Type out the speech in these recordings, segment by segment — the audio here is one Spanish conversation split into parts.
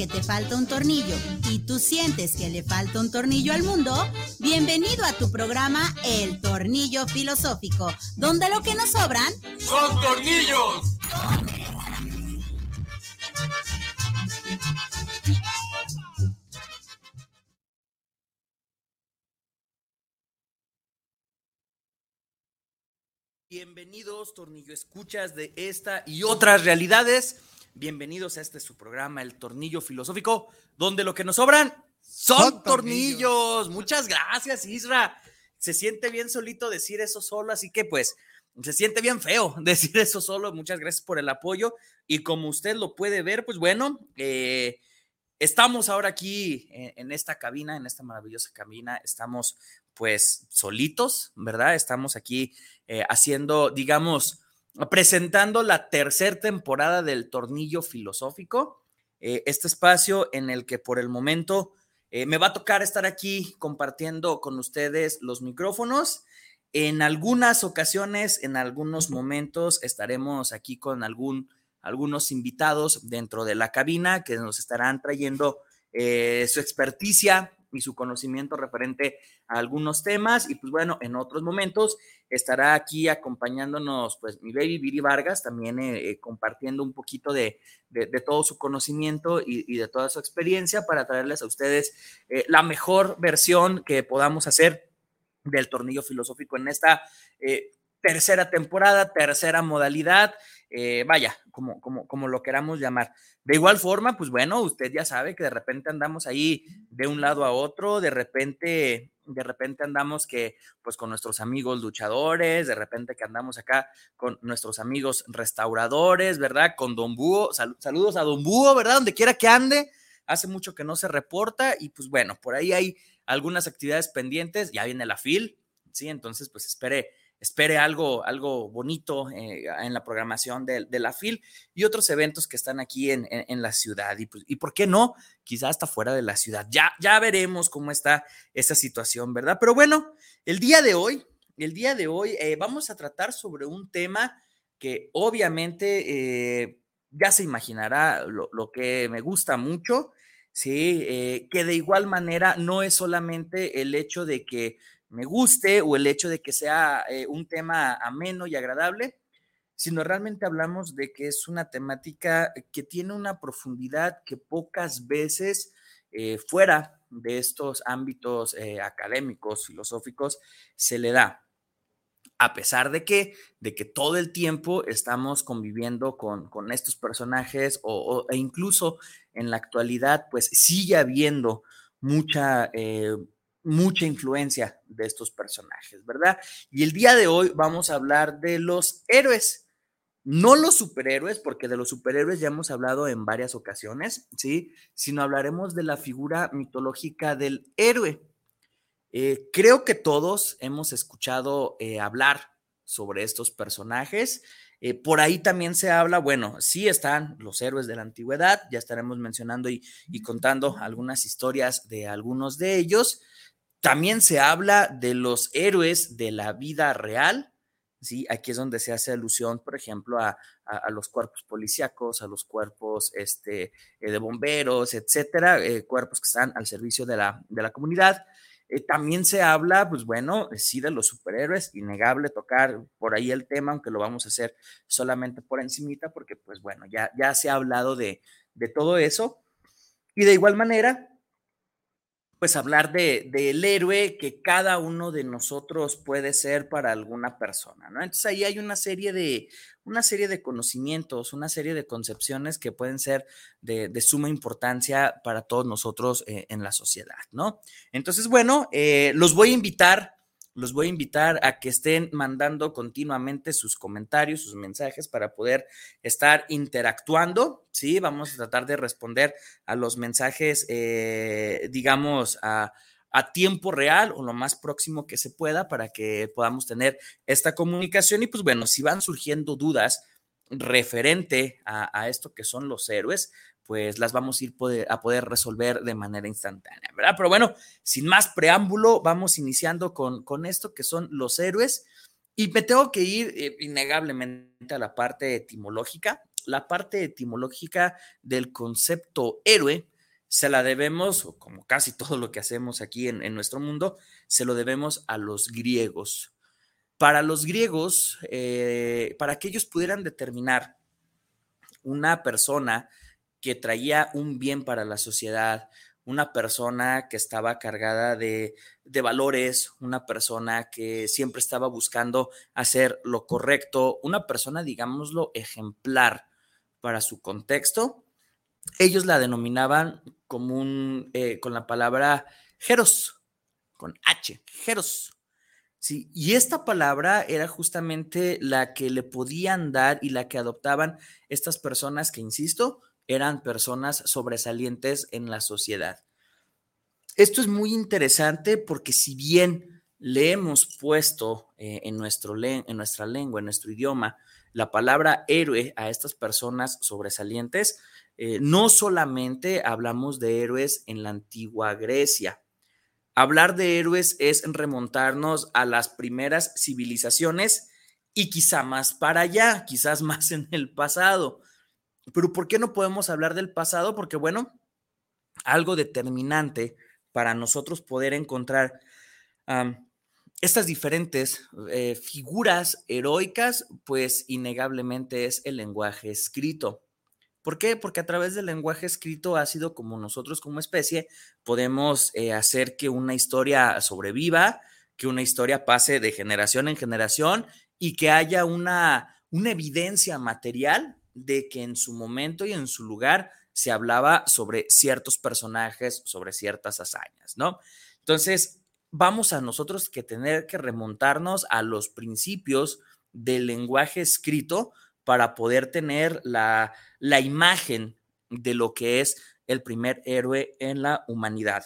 que te falta un tornillo y tú sientes que le falta un tornillo al mundo, bienvenido a tu programa El Tornillo Filosófico, donde lo que nos sobran son tornillos. Bienvenidos, tornillo escuchas de esta y otras realidades. Bienvenidos a este su programa, El Tornillo Filosófico, donde lo que nos sobran son, tornillos. Muchas gracias, Isra. Se siente bien solito decir eso solo, así que pues se siente bien feo decir eso solo. Muchas gracias por el apoyo. Y como usted lo puede ver, pues bueno, eh, estamos ahora aquí en, esta cabina, en esta maravillosa cabina. Estamos pues solitos, ¿verdad? Estamos aquí eh, haciendo, digamos, presentando la tercera temporada del Tornillo Filosófico, eh, este espacio en el que por el momento eh, me va a tocar estar aquí compartiendo con ustedes los micrófonos. En algunas ocasiones, en algunos momentos, estaremos aquí con algún, algunos invitados dentro de la cabina que nos estarán trayendo eh, su experticia y su conocimiento referente a algunos temas. Y pues bueno, en otros momentos estará aquí acompañándonos pues mi baby Viri Vargas, también eh, eh, compartiendo un poquito de, de, todo su conocimiento y, de toda su experiencia para traerles a ustedes eh, la mejor versión que podamos hacer del tornillo filosófico en esta tercera temporada, tercera modalidad, vaya, como, como, como lo queramos llamar. De igual forma, pues bueno, usted ya sabe que de repente andamos ahí de un lado a otro, de repente, de repente andamos que, pues con nuestros amigos luchadores, de repente que andamos acá con nuestros amigos restauradores, ¿verdad? Con Don Búho, saludos a Don Búho, ¿verdad? Donde quiera que ande, hace mucho que no se reporta y pues bueno, por ahí hay algunas actividades pendientes, ya viene la FIL, ¿sí? Entonces, pues espere espere algo, algo bonito eh, en la programación de, la FIL y otros eventos que están aquí en, la ciudad. Y, pues, y, por qué no, quizás hasta fuera de la ciudad. Ya, ya veremos cómo está esa situación, ¿verdad? Pero bueno, el día de hoy, el día de hoy eh, vamos a tratar sobre un tema que obviamente eh, ya se imaginará lo, lo, que me gusta mucho. Sí, que de igual manera no es solamente el hecho de que me guste o el hecho de que sea eh, un tema ameno y agradable, sino realmente hablamos de que es una temática que tiene una profundidad que pocas veces eh, fuera de estos ámbitos eh, académicos, filosóficos, se le da. A pesar de que, de que todo el tiempo estamos conviviendo con, con estos personajes o, e incluso en la actualidad, pues sigue habiendo mucha mucha influencia de estos personajes, ¿verdad? Y el día de hoy vamos a hablar de los héroes, no los superhéroes, porque de los superhéroes ya hemos hablado en varias ocasiones, ¿sí? Sino hablaremos de la figura mitológica del héroe. Eh, creo que todos hemos escuchado eh, hablar sobre estos personajes. Eh, por ahí también se habla, bueno, sí están los héroes de la antigüedad, ya estaremos mencionando y contando algunas historias de algunos de ellos. También se habla de los héroes de la vida real, ¿sí? Aquí es donde se hace alusión, por ejemplo, a, los cuerpos policíacos, a los cuerpos este, eh, de bomberos, etcétera, eh, cuerpos que están al servicio de la, de la comunidad. Eh, también se habla, pues bueno, sí, de los superhéroes, innegable tocar por ahí el tema, aunque lo vamos a hacer solamente por encimita, porque pues bueno, ya, ya se ha hablado de, de todo eso. Y de igual manera, pues hablar de, del héroe que cada uno de nosotros puede ser para alguna persona, ¿no? Entonces ahí hay una serie de, una serie de conocimientos, una serie de concepciones que pueden ser de, suma importancia para todos nosotros eh, en la sociedad, ¿no? Entonces, bueno, eh, los voy a invitar los voy a invitar a que estén mandando continuamente sus comentarios, sus mensajes para poder estar interactuando. Sí, vamos a tratar de responder a los mensajes, eh, digamos, a, a tiempo real o lo más próximo que se pueda para que podamos tener esta comunicación. Y pues bueno, si van surgiendo dudas referente a, esto que son los héroes, pues las vamos a ir a poder resolver de manera instantánea, ¿verdad? Pero bueno, sin más preámbulo, vamos iniciando con, con esto que son los héroes. Y me tengo que ir eh, innegablemente a la parte etimológica. La parte etimológica del concepto héroe se la debemos, como casi todo lo que hacemos aquí en, en nuestro mundo, se lo debemos a los griegos. Para los griegos, eh, para que ellos pudieran determinar una persona que traía un bien para la sociedad, una persona que estaba cargada de, de, valores, una persona que siempre estaba buscando hacer lo correcto, una persona, digámoslo, ejemplar para su contexto, ellos la denominaban como un, eh, con la palabra geros, con H, geros. Sí, y esta palabra era justamente la que le podían dar y la que adoptaban estas personas que, insisto, eran personas sobresalientes en la sociedad. Esto es muy interesante porque si bien le hemos puesto eh, en, nuestro en nuestra lengua, en nuestro idioma, la palabra héroe a estas personas sobresalientes, eh, no solamente hablamos de héroes en la antigua Grecia, Hablar de héroes es remontarnos a las primeras civilizaciones y quizá más para allá, quizás más en el pasado. Pero ¿por qué no podemos hablar del pasado? Porque bueno, algo determinante para nosotros poder encontrar estas diferentes eh, figuras heroicas, pues innegablemente es el lenguaje escrito. ¿Por qué? Porque a través del lenguaje escrito ha sido como nosotros como especie podemos eh, hacer que una historia sobreviva, que una historia pase de generación en generación y que haya una, una evidencia material de que en su momento y en su lugar se hablaba sobre ciertos personajes, sobre ciertas hazañas, ¿no? Entonces, vamos a nosotros que tener que remontarnos a los principios del lenguaje escrito para poder tener la, imagen de lo que es el primer héroe en la humanidad.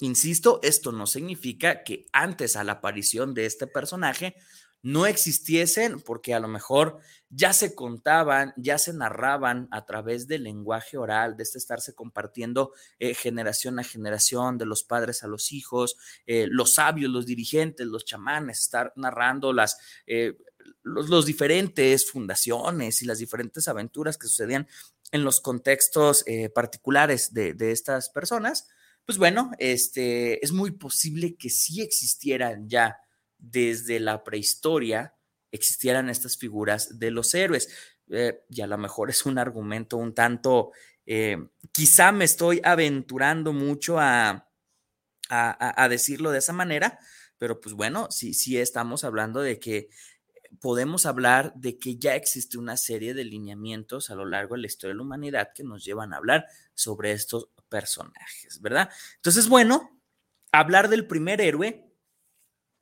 Insisto, esto no significa que antes a la aparición de este personaje no existiesen, porque a lo mejor ya se contaban, ya se narraban a través del lenguaje oral, de este estarse compartiendo eh, generación a generación, de los padres a los hijos, eh, los sabios, los dirigentes, los chamanes, estar narrando las, eh, los, diferentes fundaciones y las diferentes aventuras que sucedían en los contextos particulares de, estas personas, pues bueno, este, es muy posible que sí existieran ya desde la prehistoria, existieran estas figuras de los héroes. Eh, y a lo mejor es un argumento un tanto, eh, quizá me estoy aventurando mucho a, a, a, decirlo de esa manera, pero pues bueno, sí, sí estamos hablando de que podemos hablar de que ya existe una serie de lineamientos a lo largo de la historia de la humanidad que nos llevan a hablar sobre estos personajes, ¿verdad? Entonces, bueno, hablar del primer héroe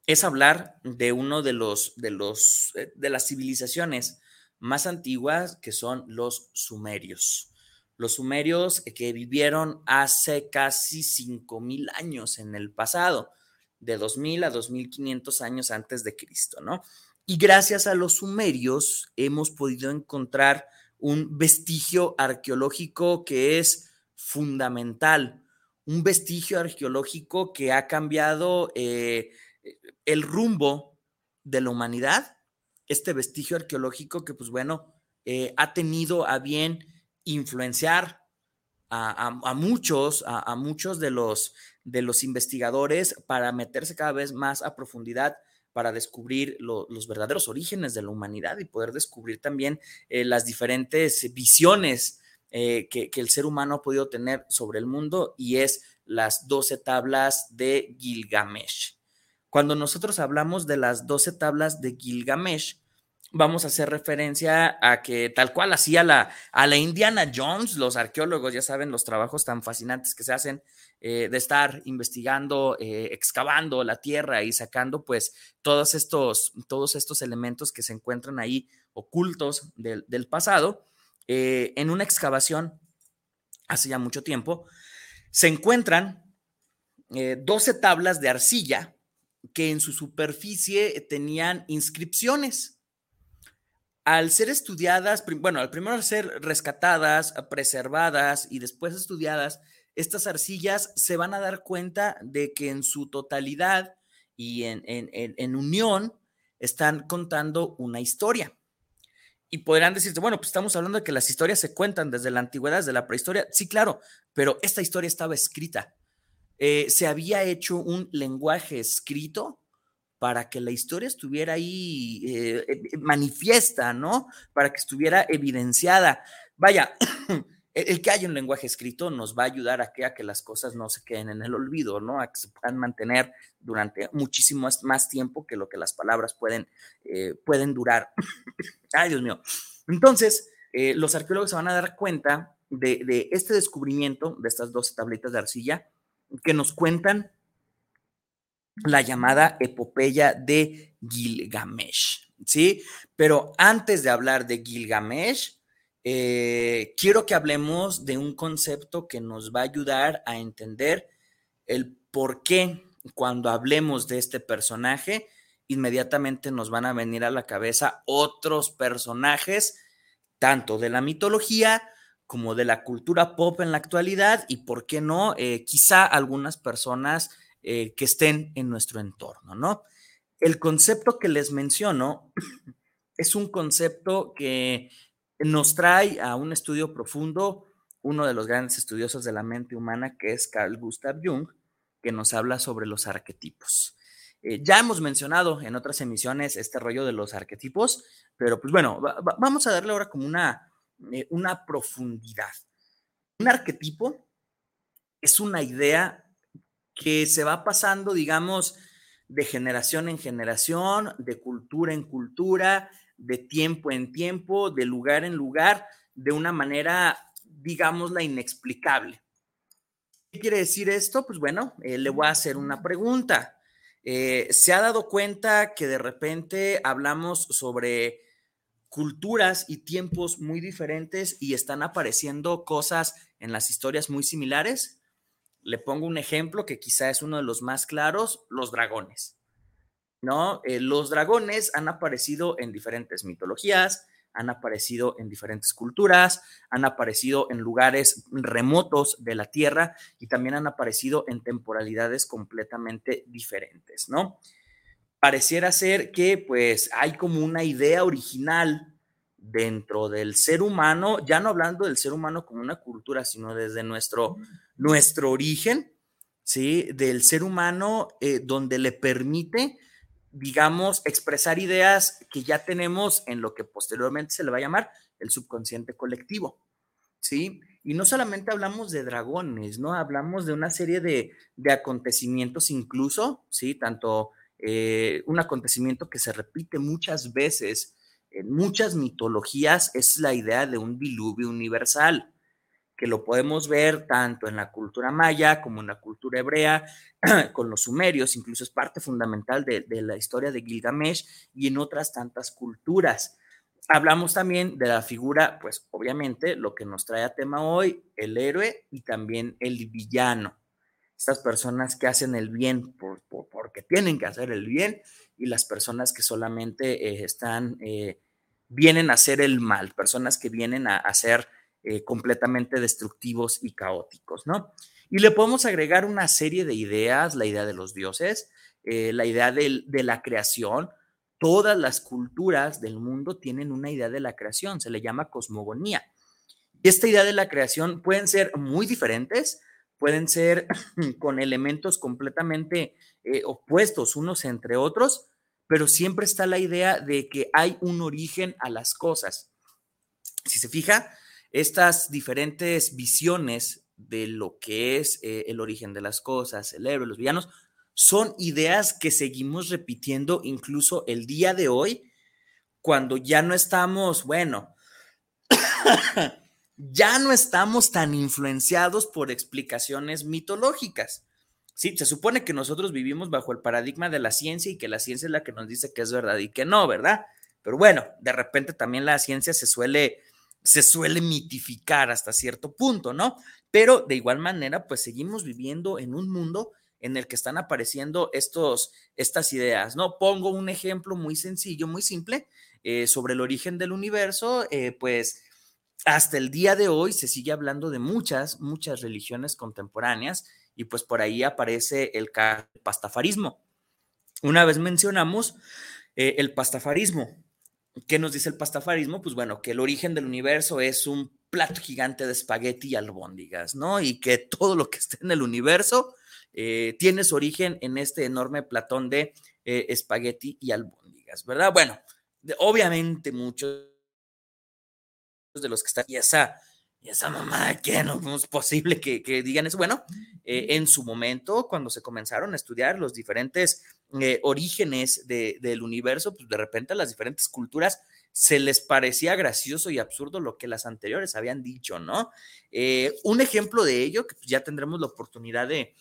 es hablar de uno de los de los eh, de las civilizaciones más antiguas que son los sumerios. Los sumerios que vivieron hace casi 5000 años en el pasado, de 2000 a 2500 años antes de Cristo, ¿no? Y gracias a los sumerios hemos podido encontrar un vestigio arqueológico que es fundamental, un vestigio arqueológico que ha cambiado eh, el rumbo de la humanidad, este vestigio arqueológico que pues bueno, eh, ha tenido a bien influenciar a, muchos, a, muchos de los, de los investigadores para meterse cada vez más a profundidad para descubrir los verdaderos orígenes de la humanidad y poder descubrir también eh, las diferentes visiones eh, que, el ser humano ha podido tener sobre el mundo y es las 12 tablas de Gilgamesh. Cuando nosotros hablamos de las 12 tablas de Gilgamesh, vamos a hacer referencia a que tal cual hacía la, a la Indiana Jones, los arqueólogos, ya saben, los trabajos tan fascinantes que se hacen eh, de estar investigando, eh, excavando la tierra y sacando pues todos estos, todos estos elementos que se encuentran ahí ocultos del, pasado. Eh, en una excavación hace ya mucho tiempo, se encuentran 12 tablas de arcilla que en su superficie tenían inscripciones al ser estudiadas, bueno, al primero ser rescatadas, preservadas y después estudiadas, estas arcillas se van a dar cuenta de que en su totalidad y en, unión están contando una historia. Y podrán decirte, bueno, pues estamos hablando de que las historias se cuentan desde la antigüedad, desde la prehistoria. Sí, claro, pero esta historia estaba escrita. Eh, se había hecho un lenguaje escrito para que la historia estuviera ahí eh, eh, manifiesta, ¿no? Para que estuviera evidenciada. Vaya, el, que haya un lenguaje escrito nos va a ayudar a que, a que las cosas no se queden en el olvido, ¿no? A que se puedan mantener durante muchísimo más tiempo que lo que las palabras pueden, pueden durar. Ay, Dios mío. Entonces, los arqueólogos se van a dar cuenta de, de este descubrimiento de estas dos tabletas de arcilla que nos cuentan la llamada epopeya de Gilgamesh, ¿sí? Pero antes de hablar de Gilgamesh, eh, quiero que hablemos de un concepto que nos va a ayudar a entender el por qué cuando hablemos de este personaje, inmediatamente nos van a venir a la cabeza otros personajes, tanto de la mitología como de la cultura pop en la actualidad y, ¿por qué no? Eh, quizá algunas personas eh, que estén en nuestro entorno, ¿no? El concepto que les menciono es un concepto que nos trae a un estudio profundo uno de los grandes estudiosos de la mente humana, que es Carl Gustav Jung, que nos habla sobre los arquetipos. Eh, ya hemos mencionado en otras emisiones este rollo de los arquetipos, pero pues bueno, vamos a darle ahora como una, una profundidad. Un arquetipo es una idea que se va pasando, digamos, de generación en generación, de cultura en cultura, de tiempo en tiempo, de lugar en lugar, de una manera, digamos, la inexplicable. ¿Qué quiere decir esto? Pues bueno, eh, le voy a hacer una pregunta. Eh, ¿Se ha dado cuenta que de repente hablamos sobre culturas y tiempos muy diferentes y están apareciendo cosas en las historias muy similares? Le pongo un ejemplo que quizá es uno de los más claros, los dragones. ¿No? Eh, los dragones han aparecido en diferentes mitologías, han aparecido en diferentes culturas, han aparecido en lugares remotos de la Tierra y también han aparecido en temporalidades completamente diferentes, ¿no? Pareciera ser que pues hay como una idea original dentro del ser humano, ya no hablando del ser humano como una cultura, sino desde nuestro, nuestro origen, ¿sí? Del ser humano, eh, donde le permite, digamos, expresar ideas que ya tenemos en lo que posteriormente se le va a llamar el subconsciente colectivo, ¿sí? Y no solamente hablamos de dragones, ¿no? Hablamos de una serie de, acontecimientos incluso, ¿sí? Tanto eh, un acontecimiento que se repite muchas veces en muchas mitologías es la idea de un diluvio universal, que lo podemos ver tanto en la cultura maya como en la cultura hebrea, con los sumerios, incluso es parte fundamental de, la historia de Gilgamesh y en otras tantas culturas. Hablamos también de la figura, pues obviamente lo que nos trae a tema hoy, el héroe y también el villano. Estas personas que hacen el bien porque tienen que hacer el bien y las personas que solamente eh, están, eh, vienen a hacer el mal, personas que vienen a, hacer ser eh, completamente destructivos y caóticos, ¿no? Y le podemos agregar una serie de ideas, la idea de los dioses, la idea de, de la creación. Todas las culturas del mundo tienen una idea de la creación, se le llama cosmogonía. Y esta idea de la creación pueden ser muy diferentes, pueden ser con elementos completamente eh, opuestos unos entre otros, pero siempre está la idea de que hay un origen a las cosas. Si se fija, estas diferentes visiones de lo que es eh, el origen de las cosas, el héroe, los villanos, son ideas que seguimos repitiendo incluso el día de hoy cuando ya no estamos, bueno, ya no estamos tan influenciados por explicaciones mitológicas. Sí, se supone que nosotros vivimos bajo el paradigma de la ciencia y que la ciencia es la que nos dice que es verdad y que no, ¿verdad? Pero bueno, de repente también la ciencia se suele, se suele mitificar hasta cierto punto, ¿no? Pero de igual manera, pues seguimos viviendo en un mundo en el que están apareciendo estos, estas ideas, ¿no? Pongo un ejemplo muy sencillo, muy simple, eh, sobre el origen del universo, eh, pues hasta el día de hoy se sigue hablando de muchas, muchas religiones contemporáneas y pues por ahí aparece el pastafarismo. Una vez mencionamos eh, el pastafarismo. ¿Qué nos dice el pastafarismo? Pues bueno, que el origen del universo es un plato gigante de espagueti y albóndigas, ¿no? Y que todo lo que esté en el universo eh, tiene su origen en este enorme platón de eh, espagueti y albóndigas, ¿verdad? Bueno, obviamente muchos de los que están, y esa, y esa mamá, que no, es posible que, digan eso. Bueno, eh, en su momento, cuando se comenzaron a estudiar los diferentes orígenes del universo, pues de repente las diferentes culturas se les parecía gracioso y absurdo lo que las anteriores habían dicho, ¿no? Eh, un ejemplo de ello, que ya tendremos la oportunidad de,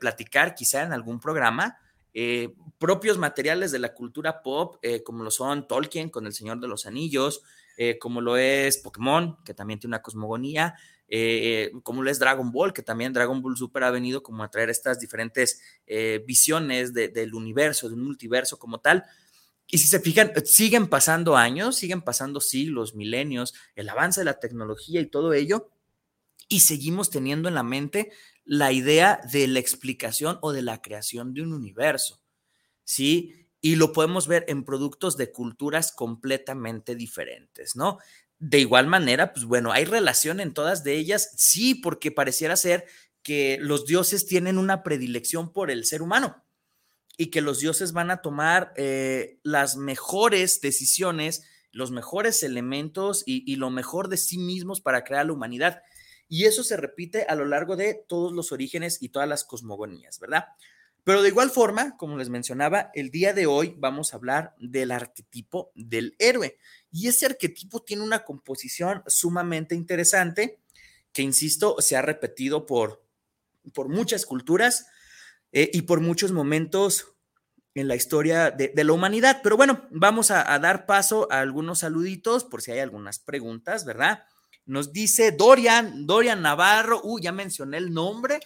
platicar quizá en algún programa, eh, propios materiales de la cultura pop, eh, como lo son Tolkien con El Señor de los Anillos, como lo es Pokémon, que también tiene una cosmogonía, como lo es Dragon Ball, que también Dragon Ball Super ha venido como a traer estas diferentes visiones del universo, de un multiverso como tal. Y si se fijan, siguen pasando años, siguen pasando siglos, milenios, el avance de la tecnología y todo ello, y seguimos teniendo en la mente la idea de la explicación o de la creación de un universo, ¿sí? Y lo podemos ver en productos de culturas completamente diferentes, ¿no? De igual manera, pues bueno, hay relación en todas de ellas, sí, porque pareciera ser que los dioses tienen una predilección por el ser humano y que los dioses van a tomar eh, las mejores decisiones, los mejores elementos y, lo mejor de sí mismos para crear la humanidad. Y eso se repite a lo largo de todos los orígenes y todas las cosmogonías, ¿verdad? Pero de igual forma, como les mencionaba, el día de hoy vamos a hablar del arquetipo del héroe. Y ese arquetipo tiene una composición sumamente interesante que, insisto, se ha repetido por, por muchas culturas eh, y por muchos momentos en la historia de, la humanidad. Pero bueno, vamos a, dar paso a algunos saluditos por si hay algunas preguntas, ¿verdad? Nos dice Dorian, Dorian Navarro, uh, ya mencioné el nombre.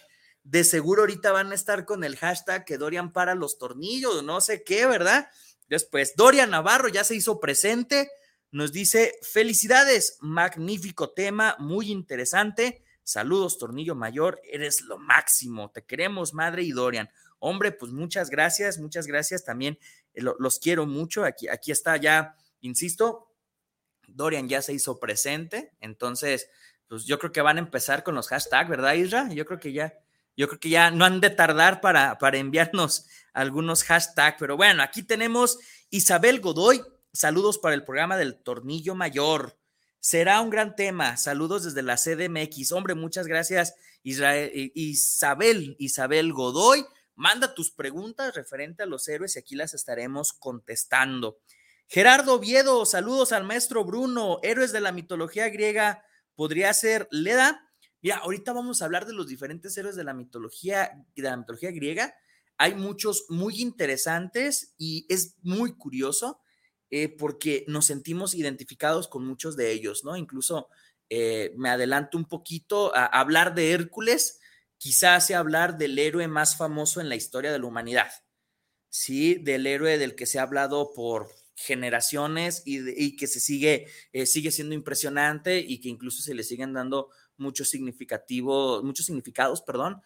De seguro ahorita van a estar con el hashtag que Dorian para los tornillos, no sé qué, ¿verdad? Después, Dorian Navarro ya se hizo presente. Nos dice, felicidades, magnífico tema, muy interesante. Saludos, Tornillo Mayor, eres lo máximo. Te queremos, madre y Dorian. Hombre, pues muchas gracias, muchas gracias. También eh, los quiero mucho. Aquí, aquí está ya, insisto, Dorian ya se hizo presente. Entonces, pues yo creo que van a empezar con los hashtags, ¿verdad, Isra? Yo creo que ya, yo creo que ya no han de tardar para, para enviarnos algunos hashtags. Pero bueno, aquí tenemos Isabel Godoy. Saludos para el programa del Tornillo Mayor. Será un gran tema. Saludos desde la CDMX. Hombre, muchas gracias, Israel, Isabel, Isabel Godoy. Manda tus preguntas referente a los héroes y aquí las estaremos contestando. Gerardo Oviedo, saludos al maestro Bruno. Héroes de la mitología griega, ¿podría ser Leda? Mira, ahorita vamos a hablar de los diferentes héroes de la mitología, de la mitología griega. Hay muchos muy interesantes y es muy curioso eh, porque nos sentimos identificados con muchos de ellos, ¿no? Incluso eh, me adelanto un poquito a, hablar de Hércules, quizás sea hablar del héroe más famoso en la historia de la humanidad, ¿sí? Del héroe del que se ha hablado por generaciones y, que se sigue, eh, sigue siendo impresionante y que incluso se le siguen dando muchos significativos, muchos significados, perdón,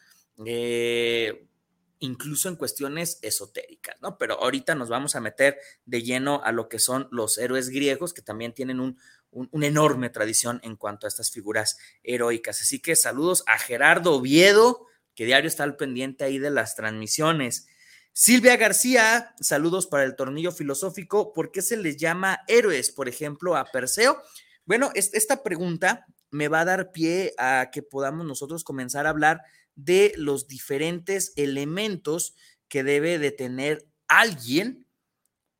incluso en cuestiones esotéricas, ¿no? Pero ahorita nos vamos a meter de lleno a lo que son los héroes griegos, que también tienen un, una enorme tradición en cuanto a estas figuras heroicas. Así que saludos a Gerardo Oviedo, que diario está al pendiente ahí de las transmisiones. Silvia García, saludos para el tornillo filosófico. ¿Por qué se les llama héroes, por ejemplo, a Perseo? Bueno, esta pregunta me va a dar pie a que podamos nosotros comenzar a hablar de los diferentes elementos que debe de tener alguien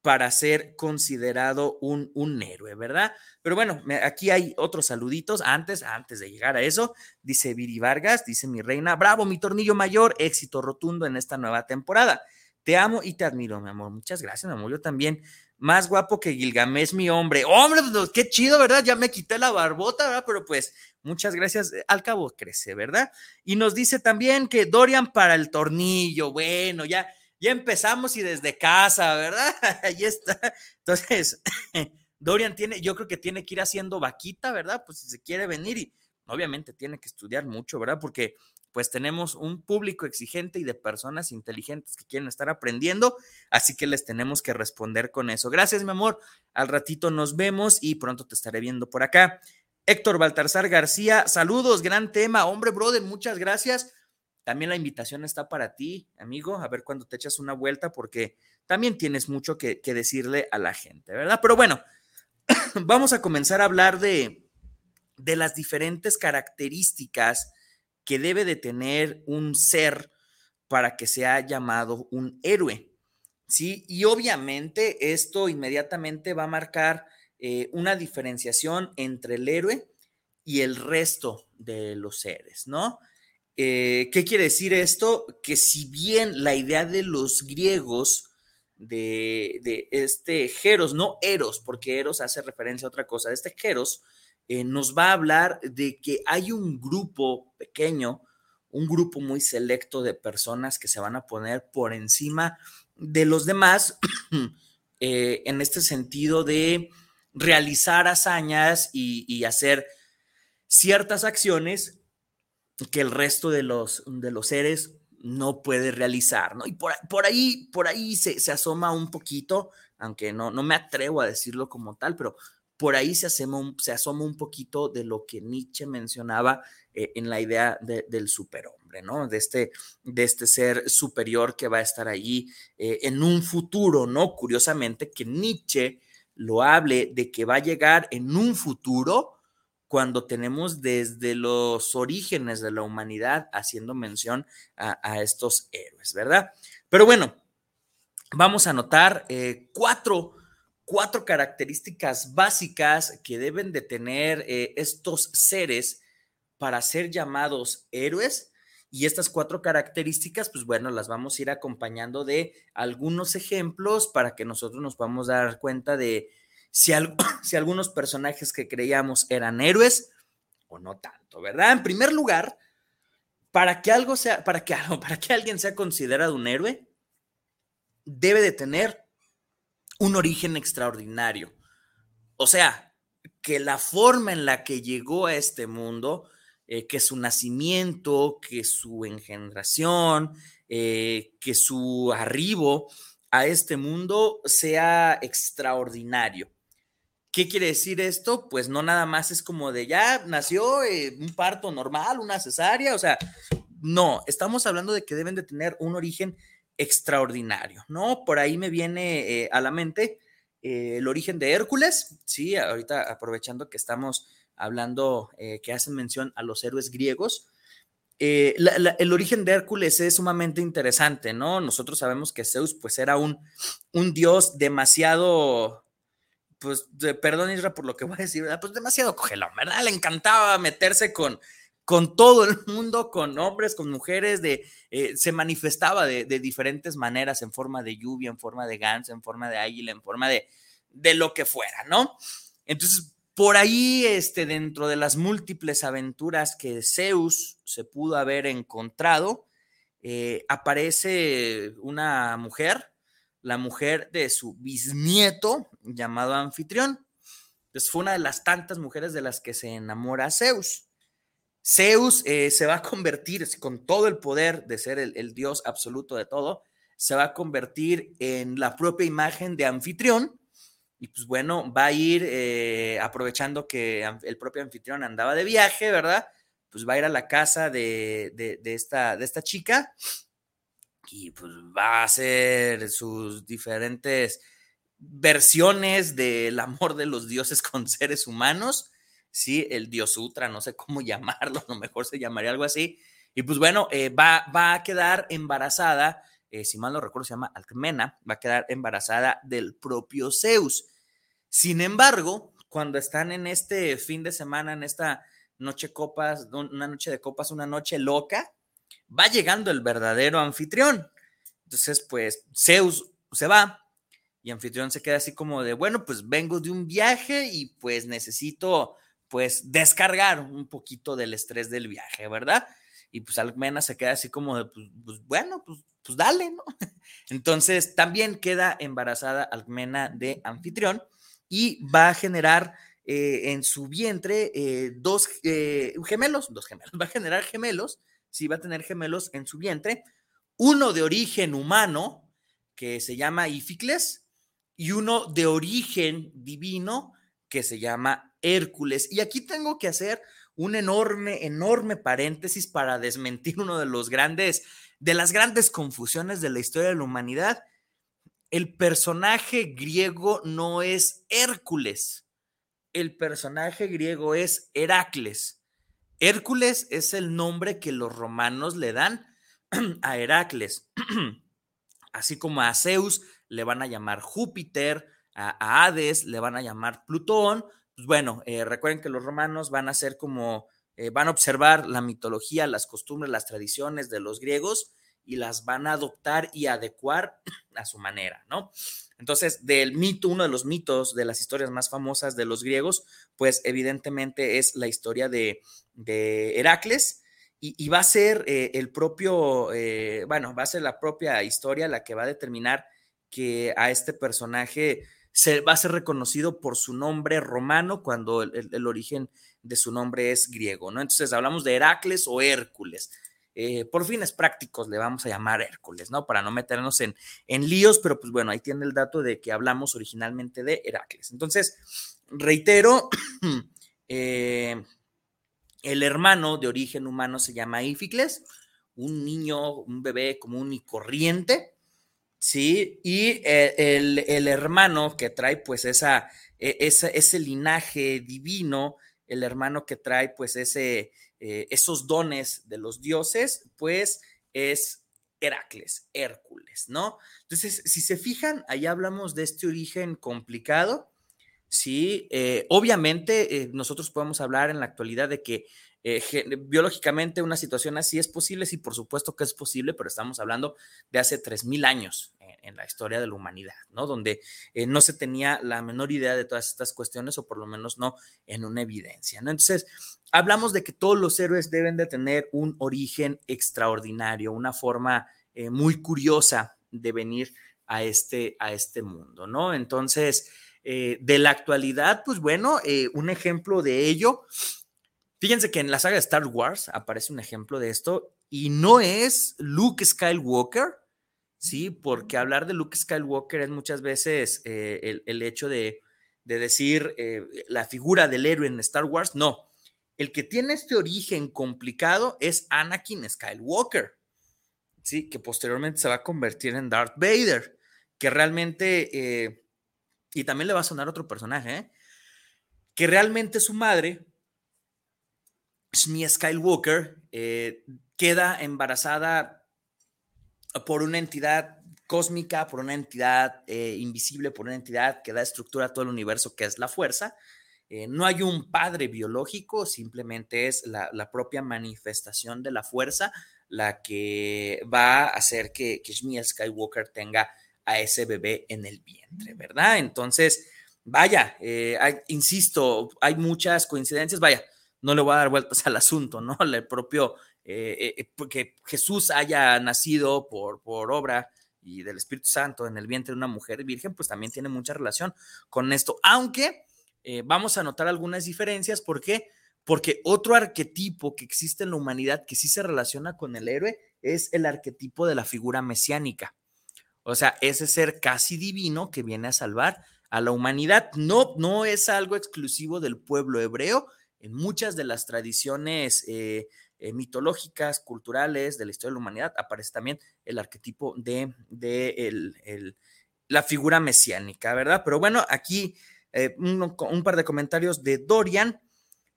para ser considerado un, un héroe, ¿verdad? Pero bueno, aquí hay otros saluditos antes, antes de llegar a eso. Dice Viri Vargas, dice mi reina, bravo, mi tornillo mayor, éxito rotundo en esta nueva temporada. Te amo y te admiro, mi amor. Muchas gracias, mi amor. Yo también. Más guapo que Gilgamesh, mi hombre. Hombre, pues, qué chido, ¿verdad? Ya me quité la barbota, ¿verdad? Pero pues, muchas gracias. Al cabo crece, ¿verdad? Y nos dice también que Dorian para el tornillo. Bueno, ya ya empezamos y desde casa, ¿verdad? Ahí está. Entonces, Dorian tiene, yo creo que tiene que ir haciendo vaquita, ¿verdad? Pues si se quiere venir y obviamente tiene que estudiar mucho, ¿verdad? Porque pues tenemos un público exigente y de personas inteligentes que quieren estar aprendiendo, así que les tenemos que responder con eso. Gracias, mi amor. Al ratito nos vemos y pronto te estaré viendo por acá. Héctor Baltarzar García, saludos, gran tema. Hombre, brother, muchas gracias. También la invitación está para ti, amigo, a ver cuando te echas una vuelta, porque también tienes mucho que, decirle a la gente, ¿verdad? Pero bueno, vamos a comenzar a hablar de, de las diferentes características que debe de tener un ser para que sea llamado un héroe. ¿sí? Y obviamente esto inmediatamente va a marcar eh, una diferenciación entre el héroe y el resto de los seres, ¿no? Eh, ¿Qué quiere decir esto? Que si bien la idea de los griegos de, este Jeros, no Eros, porque Eros hace referencia a otra cosa, este Jeros eh, nos va a hablar de que hay un grupo pequeño, un grupo muy selecto de personas que se van a poner por encima de los demás eh, en este sentido de realizar hazañas y hacer ciertas acciones que el resto de los, de los seres no puede realizar, ¿no? Y por, por ahí, por ahí se, se, asoma un poquito, aunque no, no me atrevo a decirlo como tal, pero por ahí se asoma un, poquito de lo que Nietzsche mencionaba eh, en la idea del superhombre, ¿no? De este, de este ser superior que va a estar ahí eh, en un futuro, ¿no? Curiosamente, que Nietzsche lo hable de que va a llegar en un futuro cuando tenemos desde los orígenes de la humanidad haciendo mención a, estos héroes, ¿verdad? Pero bueno, vamos a notar eh, cuatro, cuatro, características básicas que deben de tener eh, estos seres para ser llamados héroes. Y estas cuatro características, pues bueno, las vamos a ir acompañando de algunos ejemplos para que nosotros nos podamos dar cuenta de si, si algunos personajes que creíamos eran héroes o no tanto, ¿verdad? En primer lugar, para que algo sea, para que para que alguien sea considerado un héroe, debe de tener un origen extraordinario. O sea, que la forma en la que llegó a este mundo, eh, que su nacimiento, que su engendración, eh, que su arribo a este mundo sea extraordinario. ¿Qué quiere decir esto? Pues no nada más es como de ya nació eh, un parto normal, una cesárea, o sea, no, estamos hablando de que deben de tener un origen extraordinario, ¿no? Por ahí me viene eh, a la mente eh, el origen de Hércules, sí, ahorita aprovechando que estamos hablando, que hacen mención a los héroes griegos, el origen de Hércules es sumamente interesante, ¿no? Nosotros sabemos que Zeus pues era un, un dios demasiado pues, perdón Isra por lo que voy a decir, pues demasiado cogelón, ¿verdad? Le encantaba meterse con, con todo el mundo, con hombres, con mujeres, eh, se manifestaba de, diferentes maneras, en forma de lluvia, en forma de ganso, en forma de águila, en forma de, de lo que fuera, ¿no? Entonces, por ahí, este, dentro de las múltiples aventuras que Zeus se pudo haber encontrado, eh, aparece una mujer la mujer de su bisnieto llamado Anfitrión. Pues fue una de las tantas mujeres de las que se enamora Zeus. Zeus eh, se va a convertir con todo el poder de ser el, dios absoluto de todo, se va a convertir en la propia imagen de Anfitrión. Y pues bueno, va a ir eh, aprovechando que el propio anfitrión andaba de viaje, ¿verdad? Pues va a ir a la casa de, esta, de esta chica y pues va a hacer sus diferentes versiones del amor de los dioses con seres humanos, ¿sí? El dios Sutra, no sé cómo llamarlo, a lo mejor se llamaría algo así. Y pues bueno, eh, va, va, a quedar embarazada eh, si mal no recuerdo, se llama Alcmena, va a quedar embarazada del propio Zeus. Sin embargo, cuando están en este fin de semana, en esta noche copas, una noche de copas, una noche loca, va llegando el verdadero anfitrión. Entonces, pues Zeus se va y anfitrión se queda así como de, bueno, pues vengo de un viaje y pues necesito pues descargar un poquito del estrés del viaje, ¿verdad? Y pues Almena se queda así como de, pues, pues bueno, pues, pues dale, ¿no? Entonces también queda embarazada Almena de anfitrión y va a generar eh, en su vientre eh, dos eh, gemelos, dos gemelos, va a generar gemelos, sí, va a tener gemelos en su vientre, uno de origen humano, que se llama Ificles, y uno de origen divino, que se llama Hércules. Y aquí tengo que hacer un enorme, enorme paréntesis para desmentir uno de los grandes, de las grandes confusiones de la historia de la humanidad. El personaje griego no es Hércules. El personaje griego es Heracles. Hércules es el nombre que los romanos le dan a Heracles. Así como a Zeus le van a llamar Júpiter, a, Hades le van a llamar Plutón. Pues bueno, eh, recuerden que los romanos van a ser como, eh, van a observar la mitología, las costumbres, las tradiciones de los griegos y las van a adoptar y adecuar a su manera, ¿no? Entonces, del mito, uno de los mitos de las historias más famosas de los griegos, pues evidentemente es la historia de, Heracles y, va a ser eh, el propio, bueno, va a ser la propia historia la que va a determinar que a este personaje se, va a ser reconocido por su nombre romano cuando el origen de su nombre es griego, ¿no? Entonces hablamos de Heracles o Hércules. Eh, por fines prácticos le vamos a llamar Hércules, ¿no? Para no meternos en, en líos, pero pues bueno, ahí tiene el dato de que hablamos originalmente de Heracles. Entonces, reitero, eh, el hermano de origen humano se llama Ificles, un niño, un bebé común y corriente, ¿sí? Y eh, el, hermano que trae pues esa, e, ese linaje divino, el hermano que trae pues ese, eh, esos dones de los dioses, pues es Heracles, Hércules, ¿no? Entonces, si se fijan, ahí hablamos de este origen complicado, ¿sí? Eh, obviamente, nosotros podemos hablar en la actualidad de que biológicamente una situación así es posible, sí, por supuesto que es posible, pero estamos hablando de hace 3.000 años en, la historia de la humanidad, ¿no? Donde no se tenía la menor idea de todas estas cuestiones, o por lo menos no en una evidencia, ¿no? Entonces, hablamos de que todos los héroes deben de tener un origen extraordinario, una forma eh, muy curiosa de venir a este, a este mundo, ¿no? Entonces, eh, de la actualidad, pues bueno, eh, un ejemplo de ello, fíjense que en la saga de Star Wars aparece un ejemplo de esto y no es Luke Skywalker, ¿sí? Porque hablar de Luke Skywalker es muchas veces el, hecho de, de decir la figura del héroe en Star Wars, no el que tiene este origen complicado es Anakin Skywalker, ¿sí? que posteriormente se va a convertir en Darth Vader, que realmente, eh, y también le va a sonar otro personaje, ¿eh? que realmente su madre, Shmi Skywalker, eh, queda embarazada por una entidad cósmica, por una entidad invisible, por una entidad que da estructura a todo el universo, que es la fuerza, eh, no hay un padre biológico, simplemente es la, propia manifestación de la fuerza la que va a hacer que, que Skywalker tenga a ese bebé en el vientre, ¿verdad? Entonces, vaya, eh, insisto, hay muchas coincidencias, vaya, no le voy a dar vueltas al asunto, ¿no? El propio, eh, que Jesús haya nacido por, por obra y del Espíritu Santo en el vientre de una mujer virgen, pues también tiene mucha relación con esto, aunque eh, vamos a notar algunas diferencias. ¿Por qué? Porque otro arquetipo que existe en la humanidad que sí se relaciona con el héroe es el arquetipo de la figura mesiánica. O sea, ese ser casi divino que viene a salvar a la humanidad. No, no es algo exclusivo del pueblo hebreo. En muchas de las tradiciones eh, eh, mitológicas, culturales de la historia de la humanidad aparece también el arquetipo de, la figura mesiánica, ¿verdad? Pero bueno, aquí eh, un, par de comentarios de Dorian.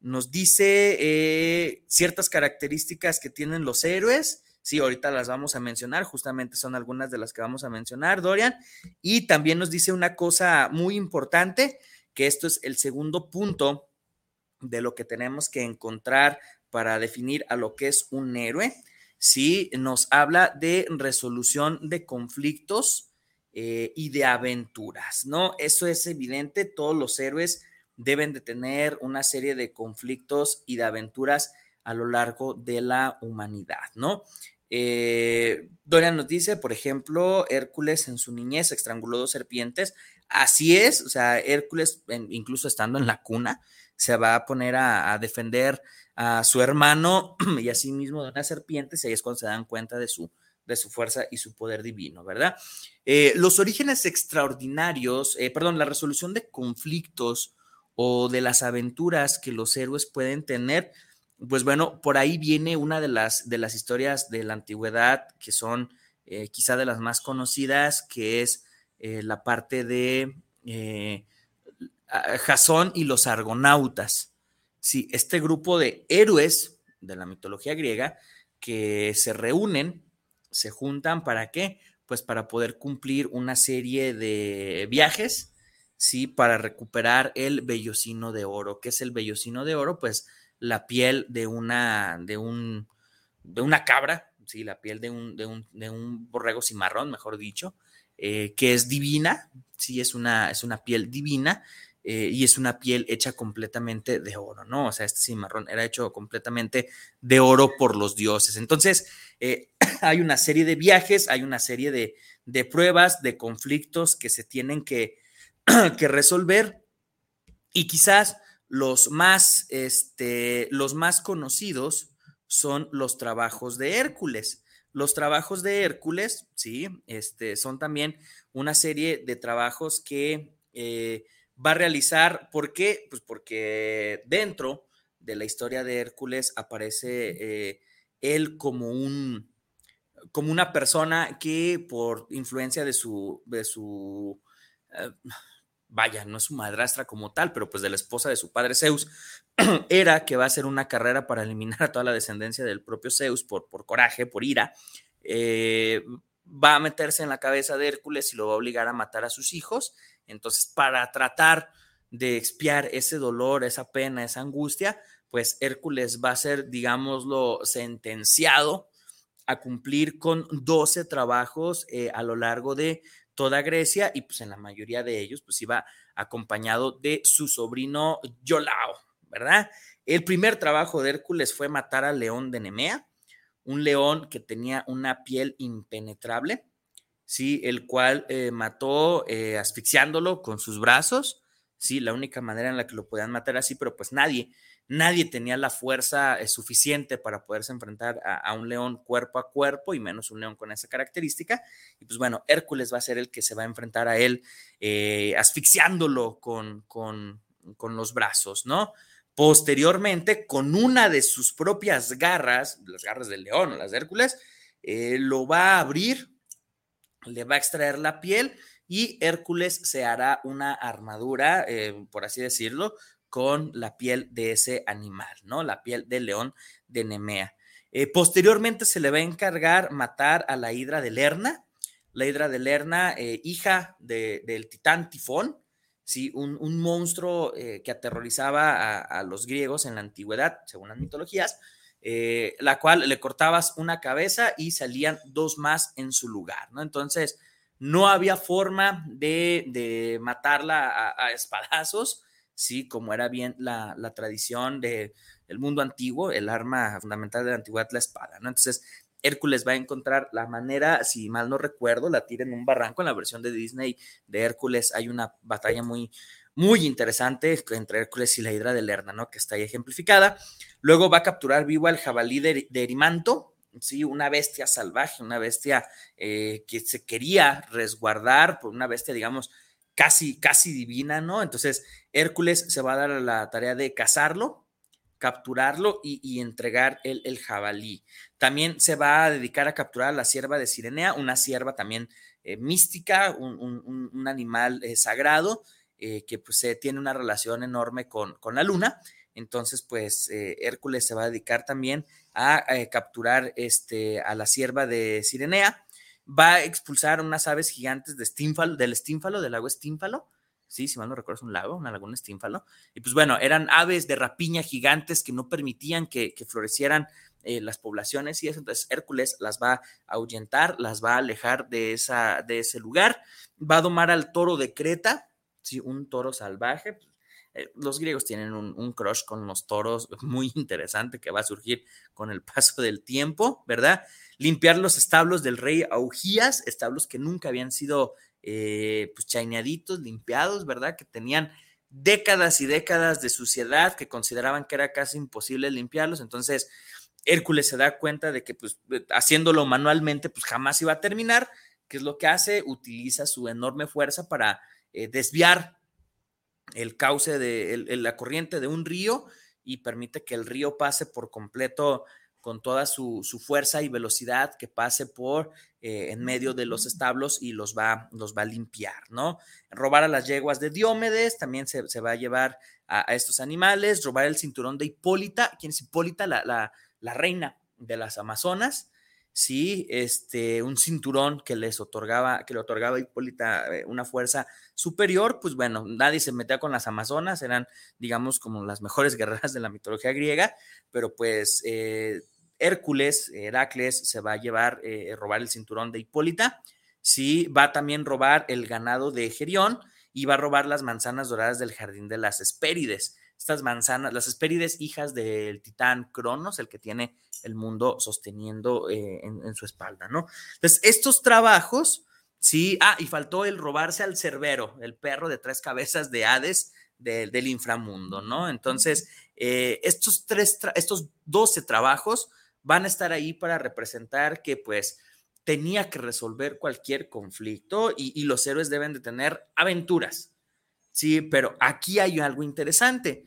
Nos dice ciertas características que tienen los héroes. Sí, ahorita las vamos a mencionar, justamente son algunas de las que vamos a mencionar, Dorian. Y también nos dice una cosa muy importante, que esto es el segundo punto de lo que tenemos que encontrar para definir a lo que es un héroe. Sí, nos habla de resolución de conflictos eh, y de aventuras, ¿no? Eso es evidente, todos los héroes deben de tener una serie de conflictos y de aventuras a lo largo de la humanidad, ¿no? Eh, Dorian nos dice, por ejemplo, Hércules en su niñez estranguló dos serpientes. Así es, o sea, Hércules, incluso estando en la cuna, se va a poner a, defender a su hermano y a sí mismo de una serpiente, y ahí es cuando se dan cuenta de su, de su fuerza y su poder divino, ¿verdad? Eh, los orígenes extraordinarios, eh, perdón, la resolución de conflictos o de las aventuras que los héroes pueden tener, pues bueno, por ahí viene una de las, de las historias de la antigüedad que son eh, quizá de las más conocidas, que es la parte de Jasón y los argonautas. Sí, este grupo de héroes de la mitología griega que se reúnen, se juntan para qué? Pues para poder cumplir una serie de viajes, sí, para recuperar el vellocino de oro. ¿Qué es el vellocino de oro? Pues la piel de una, de un, de una cabra, sí, la piel de un, de un, de un borrego cimarrón, mejor dicho, eh, que es divina, sí, es una, es una piel divina eh, y es una piel hecha completamente de oro, ¿no? O sea, este cimarrón era hecho completamente de oro por los dioses. Entonces, eh, hay una serie de viajes, hay una serie de, de pruebas, de conflictos que se tienen que, que resolver y quizás los más, este, los más conocidos son los trabajos de Hércules. Los trabajos de Hércules, sí, este, son también una serie de trabajos que eh, va a realizar. ¿Por qué? Pues porque dentro de la historia de Hércules aparece eh, él como un, como una persona que por influencia de su, de su eh, vaya, no es su madrastra como tal, pero pues de la esposa de su padre Zeus, era que va a hacer una carrera para eliminar a toda la descendencia del propio Zeus por, por coraje, por ira. Eh, va a meterse en la cabeza de Hércules y lo va a obligar a matar a sus hijos. Entonces, para tratar de expiar ese dolor, esa pena, esa angustia, pues Hércules va a ser, digámoslo, sentenciado a cumplir con 12 trabajos eh, a lo largo de toda Grecia y pues en la mayoría de ellos pues iba acompañado de su sobrino Yolao, ¿verdad? El primer trabajo de Hércules fue matar al león de Nemea, un león que tenía una piel impenetrable, ¿sí? El cual eh, mató eh, asfixiándolo con sus brazos, ¿sí? La única manera en la que lo podían matar así, pero pues nadie nadie tenía la fuerza eh, suficiente para poderse enfrentar a, un león cuerpo a cuerpo y menos un león con esa característica. Y pues bueno, Hércules va a ser el que se va a enfrentar a él asfixiándolo con, con, los brazos, ¿no? Posteriormente, con una de sus propias garras, las garras del león o las de Hércules, eh, lo va a abrir, le va a extraer la piel y Hércules se hará una armadura, por así decirlo, con la piel de ese animal, ¿no? La piel del león de Nemea. Eh, posteriormente se le va a encargar matar a la hidra de Lerna, la hidra de Lerna, eh, hija del titán Tifón, ¿sí? un, monstruo eh, que aterrorizaba a, los griegos en la antigüedad, según las mitologías, la cual le cortabas una cabeza y salían dos más en su lugar, ¿no? Entonces, no había forma de, matarla a espadazos, ¿sí? Como era bien la, tradición del mundo antiguo, el arma fundamental de la antigüedad, la espada, ¿no? Entonces, Hércules va a encontrar la manera, si mal no recuerdo, la tira en un barranco, en la versión de Disney de Hércules hay una batalla muy, muy interesante entre Hércules y la hidra de Lerna, ¿no? Que está ahí ejemplificada. Luego va a capturar vivo al jabalí de, Erimanto, sí, una bestia salvaje, una bestia eh, que se quería resguardar por una bestia, digamos, casi, casi divina, ¿no? Entonces, Hércules se va a dar la tarea de cazarlo, capturarlo y, entregar el, jabalí. También se va a dedicar a capturar a la sierva de Sirenea, una sierva también eh, mística, un, animal eh, sagrado, eh, que pues tiene una relación enorme con, con, la luna. Entonces, pues Hércules se va a dedicar también a, capturar este, a la sierva de Sirenea, va a expulsar unas aves gigantes de del Estínfalo, del lago Estínfalo, sí, si mal no recuerdo es un lago, una laguna Estínfalo, y pues bueno, eran aves de rapiña gigantes que no permitían que, florecieran eh, las poblaciones y eso, entonces Hércules las va a ahuyentar, las va a alejar de, esa, de ese lugar, va a domar al toro de Creta, sí, un toro salvaje, eh, los griegos tienen un, crush con los toros muy interesante que va a surgir con el paso del tiempo, ¿verdad? Limpiar los establos del rey Augías, establos que nunca habían sido eh, pues chaineaditos, limpiados, ¿verdad? Que tenían décadas y décadas de suciedad, que consideraban que era casi imposible limpiarlos. Entonces, Hércules se da cuenta de que pues haciéndolo manualmente, pues jamás iba a terminar. ¿Qué es lo que hace? Utiliza su enorme fuerza para eh, desviar el cauce de la corriente de un río y permite que el río pase por completo con toda su, fuerza y velocidad, que pase por eh, en medio de los establos y los va, los va a limpiar, ¿no? Robar a las yeguas de Diómedes, también se, va a llevar a, estos animales, robar el cinturón de Hipólita, ¿quién es Hipólita? La, la, la reina de las Amazonas, sí, este, un cinturón que les otorgaba, que le otorgaba a Hipólita eh, una fuerza superior, pues bueno, nadie se metía con las Amazonas, eran, digamos, como las mejores guerreras de la mitología griega, pero pues eh, Hércules, Heracles, se va a llevar, eh, robar el cinturón de Hipólita, sí, va a también robar el ganado de Gerión y va a robar las manzanas doradas del jardín de las Hespérides estas manzanas, las Hespérides, hijas del titán Cronos, el que tiene el mundo sosteniendo eh, en, su espalda, ¿no? Entonces, estos trabajos, sí, ah, y faltó el robarse al Cerbero, el perro de tres cabezas de Hades del inframundo, ¿no? Entonces, eh, estos tres, estos 12 trabajos van a estar ahí para representar que, pues, tenía que resolver cualquier conflicto y, y los héroes deben de tener aventuras, Sí, pero aquí hay algo interesante.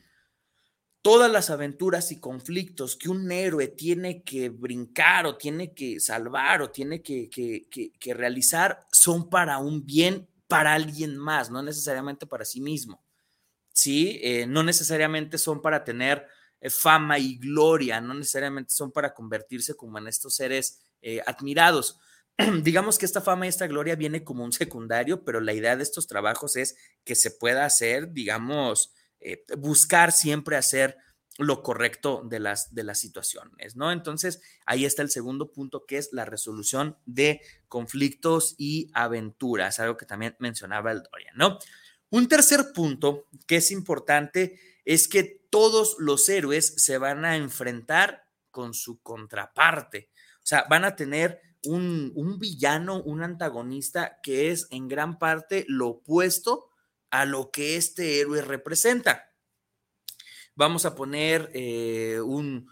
Todas las aventuras y conflictos que un héroe tiene que brincar o tiene que salvar o tiene que, realizar son para un bien para alguien más, no necesariamente para sí mismo. Sí, eh, no necesariamente son para tener eh, fama y gloria, no necesariamente son para convertirse como en estos seres eh, admirados. digamos que esta fama y esta gloria viene como un secundario, pero la idea de estos trabajos es que se pueda hacer, digamos, eh, buscar siempre hacer lo correcto de las, de las situaciones, ¿no? Entonces, ahí está el segundo punto, que es la resolución de conflictos y aventuras, algo que también mencionaba el Dorian, ¿no? Un tercer punto que es importante es que todos los héroes se van a enfrentar con su contraparte, o sea, van a tener un, villano, un antagonista que es en gran parte lo opuesto a lo que este héroe representa. Vamos a poner eh, un,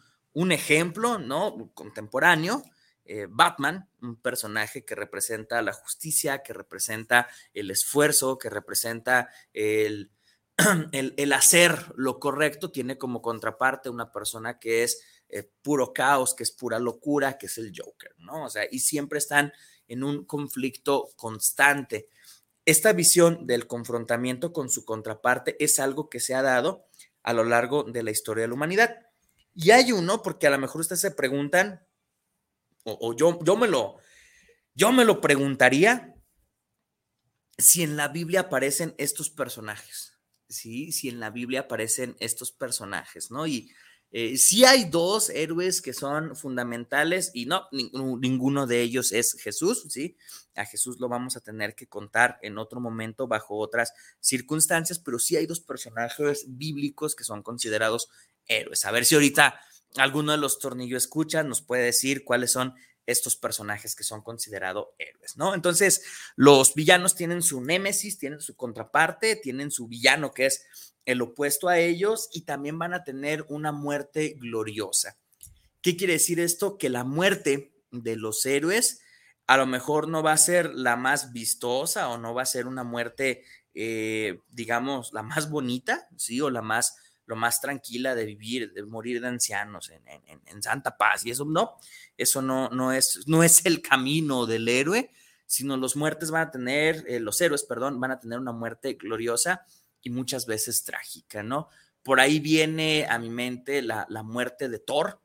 ejemplo, ¿no? Contemporáneo. Eh, Batman, un personaje que representa la justicia, que representa el esfuerzo, que representa el, el, hacer lo correcto, tiene como contraparte una persona que es eh, puro caos, que es pura locura, que es el Joker, ¿no? O sea, y siempre están en un conflicto constante. Esta visión del confrontamiento con su contraparte es algo que se ha dado a lo largo de la historia de la humanidad. Y hay uno, porque a lo mejor ustedes se preguntan, o, yo, yo, me lo, yo me lo preguntaría, si en la Biblia aparecen estos personajes, ¿sí? Si en la Biblia aparecen estos personajes, ¿no? Y eh, sí hay dos héroes que son fundamentales y no, ninguno de ellos es Jesús, ¿sí? A Jesús lo vamos a tener que contar en otro momento bajo otras circunstancias, pero sí hay dos personajes bíblicos que son considerados héroes. A ver si ahorita alguno de los tornillos escucha, nos puede decir cuáles son estos personajes que son considerados héroes, ¿no? Entonces, los villanos tienen su némesis, tienen su contraparte, tienen su villano que es el opuesto a ellos y también van a tener una muerte gloriosa. ¿Qué quiere decir esto? Que la muerte de los héroes a lo mejor no va a ser la más vistosa o no va a ser una muerte, eh, digamos, la más bonita, ¿sí? O la más, lo más tranquila de vivir, de morir de ancianos en, santa paz. Y eso no, eso no, no, es, no es el camino del héroe, sino los muertes van a tener, eh, los héroes, perdón, van a tener una muerte gloriosa y muchas veces trágica, ¿no? Por ahí viene a mi mente la, la muerte de Thor,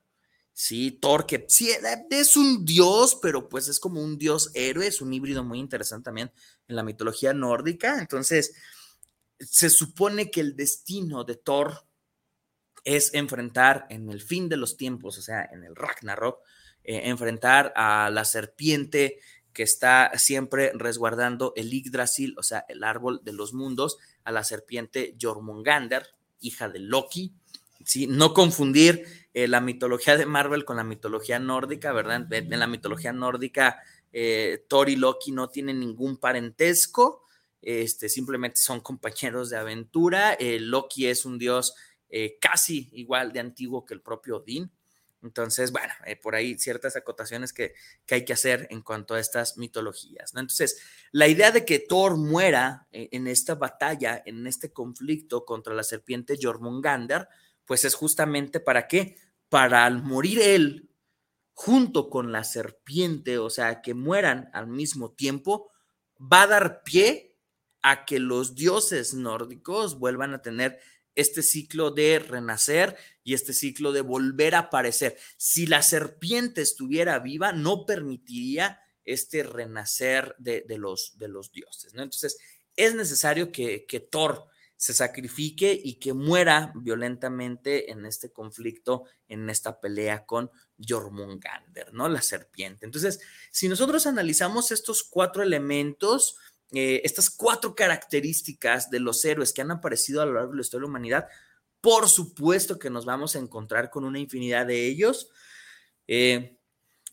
Sí, Thor, que sí, es un dios, pero pues es como un dios héroe, es un híbrido muy interesante también en la mitología nórdica. Entonces, se supone que el destino de Thor es enfrentar en el fin de los tiempos, o sea, en el Ragnarok, eh, enfrentar a la serpiente que está siempre resguardando el Yggdrasil, o sea, el árbol de los mundos, a la serpiente Jormungander, hija de Loki. ¿sí? No confundir eh, la mitología de Marvel con la mitología nórdica, ¿verdad? En la mitología nórdica, eh, Thor y Loki no tienen ningún parentesco, este, simplemente son compañeros de aventura. Loki es un dios casi igual de antiguo que el propio Odín. Entonces, bueno, por ahí ciertas acotaciones que, que, hay que hacer en cuanto a estas mitologías. Entonces, la idea de que Thor muera en esta batalla, en este conflicto contra la serpiente Jormungander, pues es justamente para qué? Para al morir él junto con la serpiente, o sea, que mueran al mismo tiempo, va a dar pie a que los dioses nórdicos vuelvan a tener este ciclo de renacer y este ciclo de volver a aparecer. Si la serpiente estuviera viva, no permitiría este renacer de, los, de los dioses, ¿no? Entonces, es necesario que, que Thor se sacrifique y que muera violentamente en este conflicto, en esta pelea con Jormungander, ¿no? La serpiente. Entonces, si nosotros analizamos estos cuatro elementos, eh, estas cuatro características de los héroes que han aparecido a lo largo de la historia de la humanidad, por supuesto que nos vamos a encontrar con una infinidad de ellos. Eh,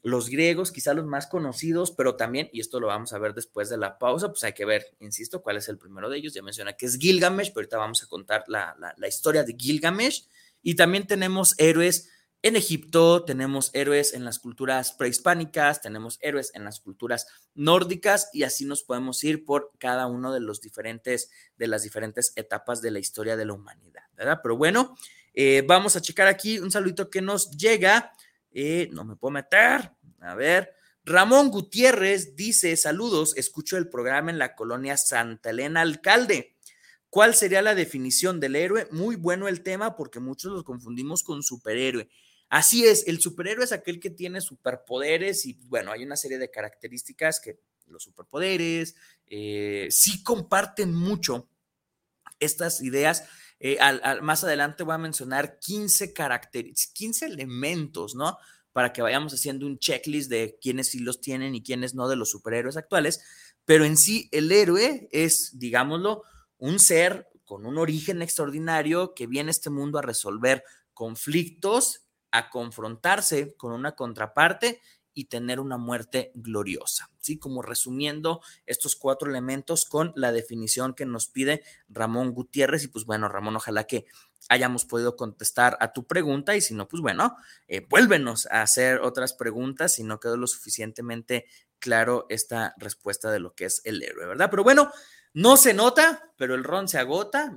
los griegos, quizá los más conocidos, pero también, y esto lo vamos a ver después de la pausa, pues hay que ver, insisto, cuál es el primero de ellos. Ya menciona que es Gilgamesh, pero ahorita vamos a contar la, historia de Gilgamesh. Y también tenemos héroes en Egipto, tenemos héroes en las culturas prehispánicas, tenemos héroes en las culturas nórdicas y así nos podemos ir por cada uno de los diferentes, de las diferentes etapas de la historia de la humanidad, ¿verdad? Pero bueno, eh, vamos a checar aquí un saludito que nos llega eh, no me puedo meter. A ver. Ramón Gutiérrez dice: Saludos, escucho el programa en la colonia Santa Elena Alcalde. ¿Cuál sería la definición del héroe? Muy bueno el tema porque muchos los confundimos con superhéroe. Así es, el superhéroe es aquel que tiene superpoderes y bueno, hay una serie de características que los superpoderes eh, sí comparten mucho estas ideas eh, más adelante voy a mencionar 15 caracteres, 15 elementos, ¿no? Para que vayamos haciendo un checklist de quiénes sí los tienen y quiénes no de los superhéroes actuales. Pero en sí, el héroe es, digámoslo, un ser con un origen extraordinario que viene a este mundo a resolver conflictos, a confrontarse con una contraparte y tener una muerte gloriosa. ¿sí? Como resumiendo estos cuatro elementos con la definición que nos pide Ramón Gutiérrez. Y pues bueno, Ramón, ojalá que hayamos podido contestar a tu pregunta y si no, pues bueno, eh, vuélvenos a hacer otras preguntas si no quedó lo suficientemente claro esta respuesta de lo que es el héroe, ¿verdad? Pero bueno, no se nota, pero el ron se agota.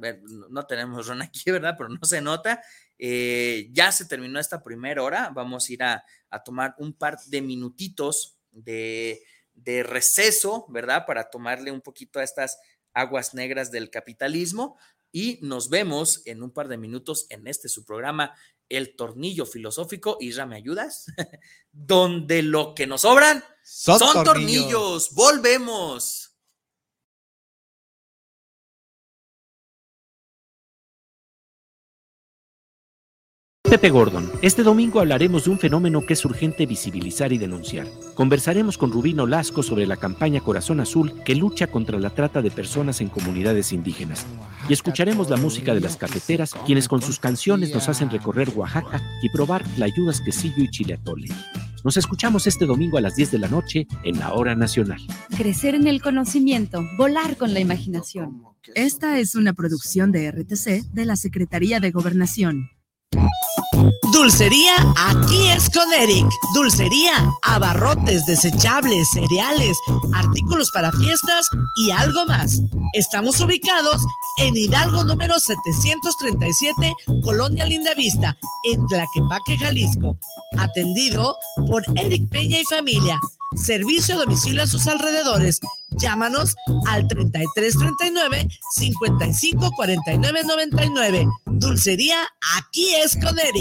No tenemos ron aquí, ¿verdad? Pero no se nota. Eh, ya se terminó esta primera hora. Vamos a ir a, a tomar un par de minutitos de, de, receso, ¿verdad? Para tomarle un poquito a estas aguas negras del capitalismo. Y nos vemos en un par de minutos en este su programa, El Tornillo Filosófico. Isra, ¿me ayudas? Donde lo que nos sobran son, tornillos. Volvemos. Pepe Gordon. Este domingo hablaremos de un fenómeno que es urgente visibilizar y denunciar. Conversaremos con Rubino Lasco sobre la campaña Corazón Azul que lucha contra la trata de personas en comunidades indígenas. Y escucharemos la música de las cafeteras, quienes con sus canciones nos hacen recorrer Oaxaca y probar ayudas quesillo y chile atole. Nos escuchamos este domingo a las 10 de la noche en la Hora Nacional. Crecer en el conocimiento, volar con la imaginación. Esta es una producción de RTC de la Secretaría de Gobernación. Dulcería, aquí es con Eric. Dulcería, abarrotes, desechables, cereales, artículos para fiestas y algo más. Estamos ubicados en Hidalgo número 737, Colonia Lindavista, en Tlaquepaque, Jalisco. Atendido por Eric Peña y familia. Servicio a domicilio a sus alrededores. Llámanos al 3339 554999. Dulcería, aquí es con Eric.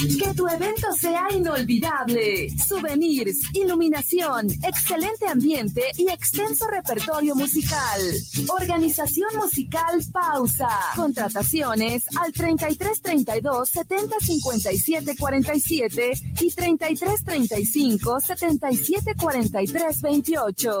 Que tu evento sea inolvidable. Souvenirs, iluminación, excelente ambiente y extenso repertorio musical. Organización musical Pausa. Contrataciones al 3332 70 57 47 y 3335 77 43 28.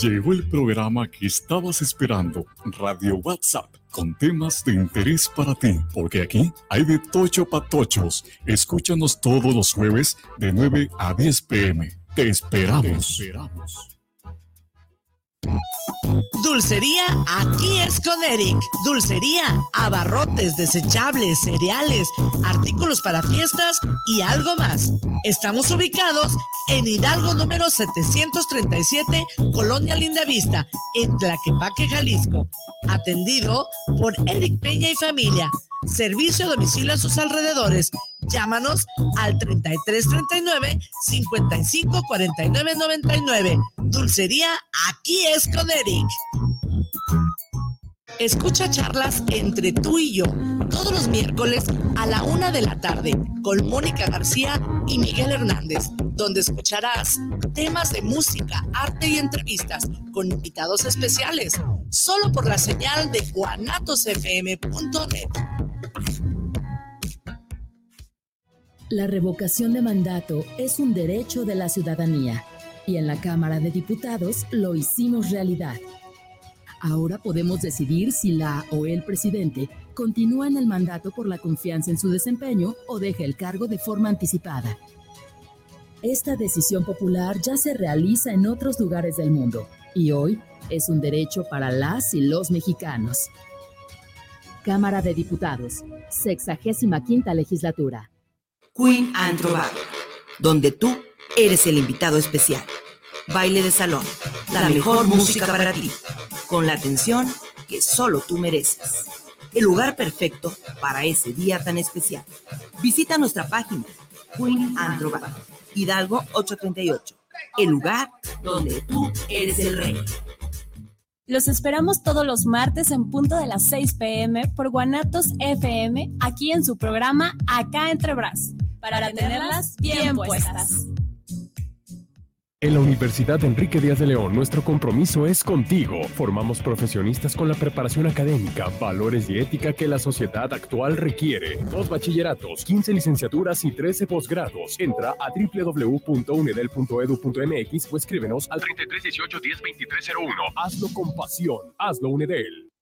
Llegó el programa que estabas esperando, Radio WhatsApp, con temas de interés para ti, porque aquí hay de tocho patochos. Escúchanos todos los jueves de 9 a 10 pm. Te esperamos. Te esperamos. Dulcería, aquí es con Eric. Dulcería, abarrotes, desechables, cereales, artículos para fiestas y algo más. Estamos ubicados en Hidalgo número 737, Colonia Lindavista, en Tlaquepaque, Jalisco. Atendido por Eric Peña y familia. Servicio a domicilio a sus alrededores. Llámanos al 3339 554999 Dulcería, aquí es con Eric. Escucha charlas entre tú y yo todos los miércoles a la una de la tarde con Mónica García y Miguel Hernández, donde escucharás temas de música, arte y entrevistas con invitados especiales, solo por la señal de guanatosfm.net. La revocación de mandato es un derecho de la ciudadanía y en la Cámara de Diputados lo hicimos realidad. Ahora podemos decidir si la o el presidente continúa en el mandato por la confianza en su desempeño o deja el cargo de forma anticipada. Esta decisión popular ya se realiza en otros lugares del mundo y hoy es un derecho para las y los mexicanos. Cámara de Diputados, 65 legislatura. Queen and donde tú eres el invitado especial. Baile de salón, la mejor música para ti, con la atención que solo tú mereces. El lugar perfecto para ese día tan especial. Visita nuestra página, Queen Androba, Hidalgo 838, el lugar donde tú eres el rey. Los esperamos todos los martes en punto de las 6 pm por Guanatos FM, aquí en su programa Acá Entre Bras, para, tenerlas bien puestas. En la Universidad Enrique Díaz de León, nuestro compromiso es contigo. Formamos profesionistas con la preparación académica, valores y ética que la sociedad actual requiere. Dos bachilleratos, 15 licenciaturas y 13 posgrados. Entra a www.unedel.edu.mx o escríbenos al 3318 102301. Hazlo con pasión. Hazlo Unedel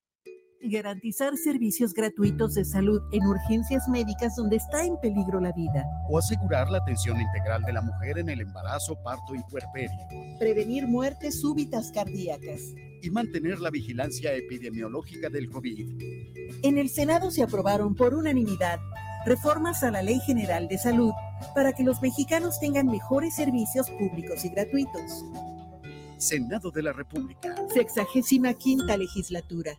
garantizar servicios gratuitos de salud en urgencias médicas donde está en peligro la vida. O asegurar la atención integral de la mujer en el embarazo, parto y puerperio. Prevenir muertes súbitas cardíacas. Y mantener la vigilancia epidemiológica del COVID. En el Senado se aprobaron por unanimidad reformas a la Ley General de Salud para que los mexicanos tengan mejores servicios públicos y gratuitos. Senado de la República. Sexagésima quinta legislatura.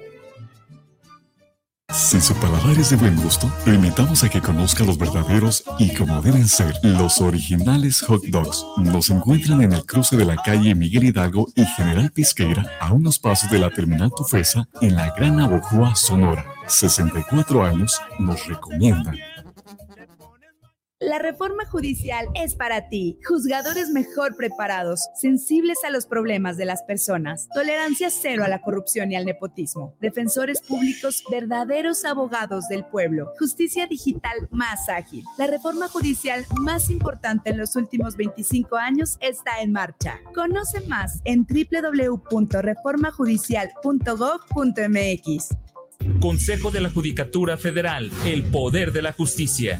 Si su paladar es de buen gusto, lo invitamos a que conozca los verdaderos y como deben ser, los originales hot dogs. Nos encuentran en el cruce de la calle Miguel Hidalgo y General Pisqueira, a unos pasos de la terminal Tufesa, en la Gran Abojúa, Sonora. 64 años nos recomiendan. La reforma judicial es para ti. Juzgadores mejor preparados, sensibles a los problemas de las personas, tolerancia cero a la corrupción y al nepotismo, defensores públicos verdaderos abogados del pueblo, justicia digital más ágil. La reforma judicial más importante en los últimos 25 años está en marcha. Conoce más en www.reformajudicial.gov.mx. Consejo de la Judicatura Federal, el poder de la justicia.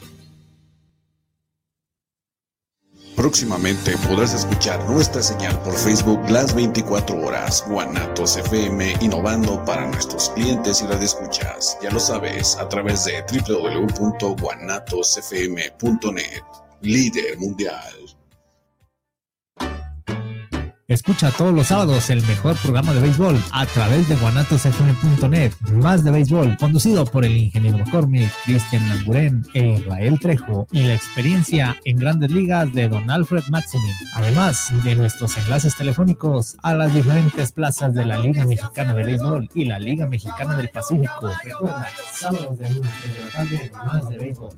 Próximamente podrás escuchar nuestra señal por Facebook las 24 horas. Guanatos FM innovando para nuestros clientes y las escuchas. Ya lo sabes, a través de www.guanatosfm.net. Líder mundial. Escucha todos los sábados el mejor programa de béisbol a través de guanatosfm.net. Más de béisbol, conducido por el ingeniero McCormick, Cristian Lamburen e Israel Trejo y la experiencia en grandes ligas de Don Alfred Maximin. Además de nuestros enlaces telefónicos a las diferentes plazas de la Liga Mexicana de Béisbol y la Liga Mexicana del Pacífico. Recuerda, sábados de lunes tarde, más de béisbol.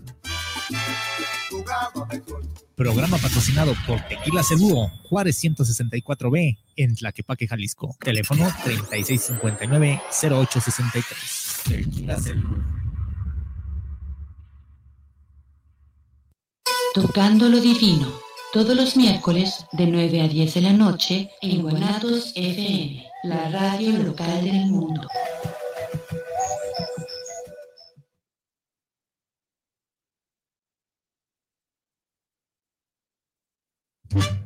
Programa patrocinado por Tequila Seguro, Juárez 164B, en Tlaquepaque, Jalisco. Teléfono 3659-0863. Tequila Seguro. Tocando lo Divino, todos los miércoles de 9 a 10 de la noche en Guanatos FM, la radio local del mundo. Mm-hmm.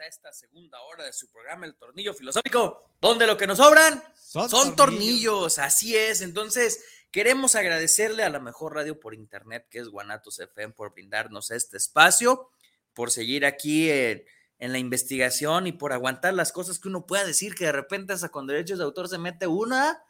A esta segunda hora de su programa El Tornillo Filosófico, donde lo que nos sobran son, Son tornillos. tornillos. así es. Entonces, queremos agradecerle a la mejor radio por internet, que es Guanatos FM, por brindarnos este espacio, por seguir aquí en, en la investigación y por aguantar las cosas que uno pueda decir, que de repente hasta con derechos de autor se mete una,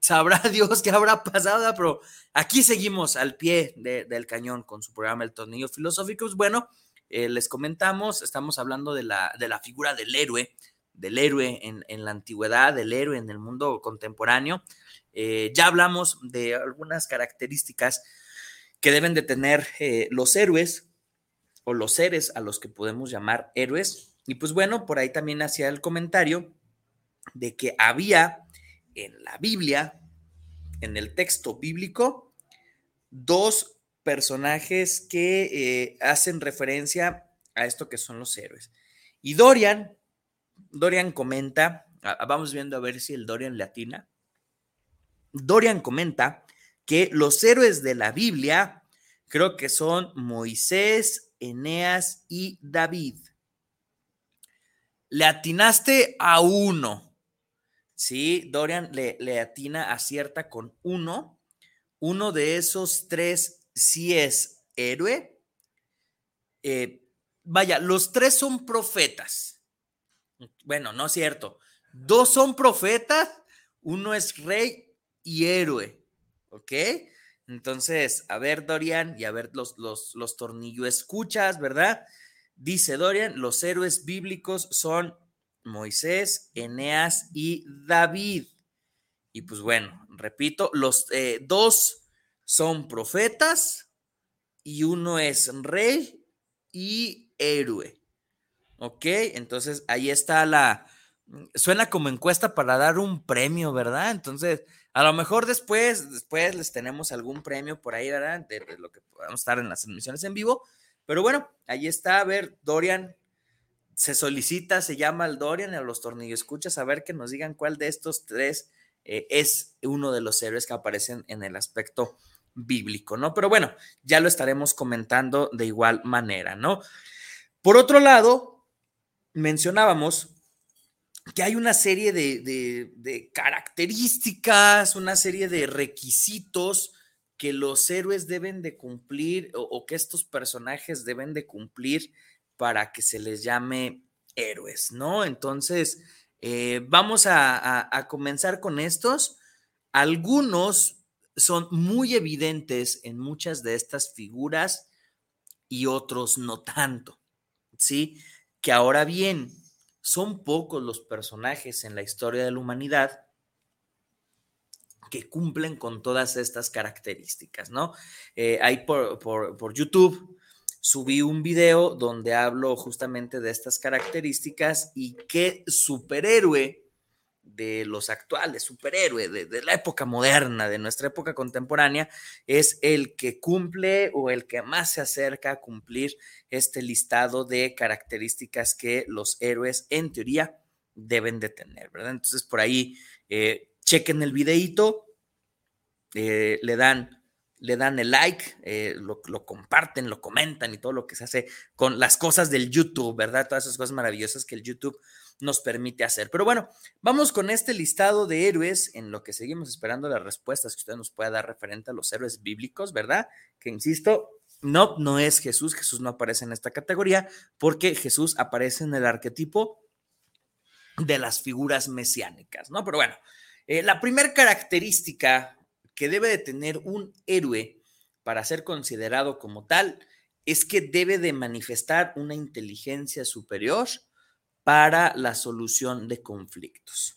sabrá Dios qué habrá pasado, pero aquí seguimos al pie de- del cañón con su programa El Tornillo Filosófico. Pues bueno, eh, les comentamos, estamos hablando de la, de la figura del héroe, del héroe en, en la antigüedad, del héroe en el mundo contemporáneo. Eh, ya hablamos de algunas características que deben de tener eh, los héroes o los seres a los que podemos llamar héroes. Y pues bueno, por ahí también hacía el comentario de que había en la Biblia, en el texto bíblico, dos personajes que eh, hacen referencia a esto que son los héroes. Y Dorian, Dorian comenta, a- vamos viendo a ver si el Dorian le atina. Dorian comenta que los héroes de la Biblia creo que son Moisés, Eneas y David. Le atinaste a uno. Sí, Dorian le, le atina, acierta con uno. Uno de esos tres sí es héroe. Eh, vaya, los tres son profetas. Bueno, no es cierto. Dos son profetas, uno es rey y héroe. ¿Ok? Entonces, a ver, Dorian, y a ver los, los, los tornillos escuchas, ¿verdad? Dice Dorian, los héroes bíblicos son Moisés, Eneas y David. Y pues bueno, repito, los eh, dos son profetas y uno es rey y héroe. ¿Ok? Entonces ahí está la... Suena como encuesta para dar un premio, ¿verdad? Entonces, a lo mejor después, después les tenemos algún premio por ahí, ¿verdad? De, lo que podamos estar en las emisiones en vivo. Pero bueno, ahí está. A ver, Dorian, se solicita, se llama al Dorian, a los tornillos escuchas, a ver que nos digan cuál de estos tres eh, es uno de los héroes que aparecen en el aspecto bíblico, ¿no? Pero bueno, ya lo estaremos comentando de igual manera, ¿no? Por otro lado, mencionábamos que hay una serie de, características, una serie de requisitos que los héroes deben de cumplir o, que estos personajes deben de cumplir para que se les llame héroes, ¿no? Entonces, eh, vamos a comenzar con estos. Algunos son muy evidentes en muchas de estas figuras y otros no tanto, ¿sí? Que ahora bien, son pocos los personajes en la historia de la humanidad que cumplen con todas estas características, ¿no? Eh, ahí por, por YouTube subí un video donde hablo justamente de estas características y qué superhéroe de los actuales, superhéroe de, la época moderna, de nuestra época contemporánea, es el que cumple o el que más se acerca a cumplir este listado de características que los héroes en teoría deben de tener, ¿verdad? Entonces por ahí eh, chequen el videíto, eh, le dan le dan el like, eh, lo, lo, comparten, lo comentan y todo lo que se hace con las cosas del YouTube, ¿verdad? Todas esas cosas maravillosas que el YouTube nos permite hacer. Pero bueno, vamos con este listado de héroes en lo que seguimos esperando las respuestas que usted nos pueda dar referente a los héroes bíblicos, ¿verdad? Que insisto, no, no es Jesús, Jesús no aparece en esta categoría porque Jesús aparece en el arquetipo de las figuras mesiánicas, ¿no? Pero bueno, eh, la primera característica que debe de tener un héroe para ser considerado como tal es que debe de manifestar una inteligencia superior para la solución de conflictos.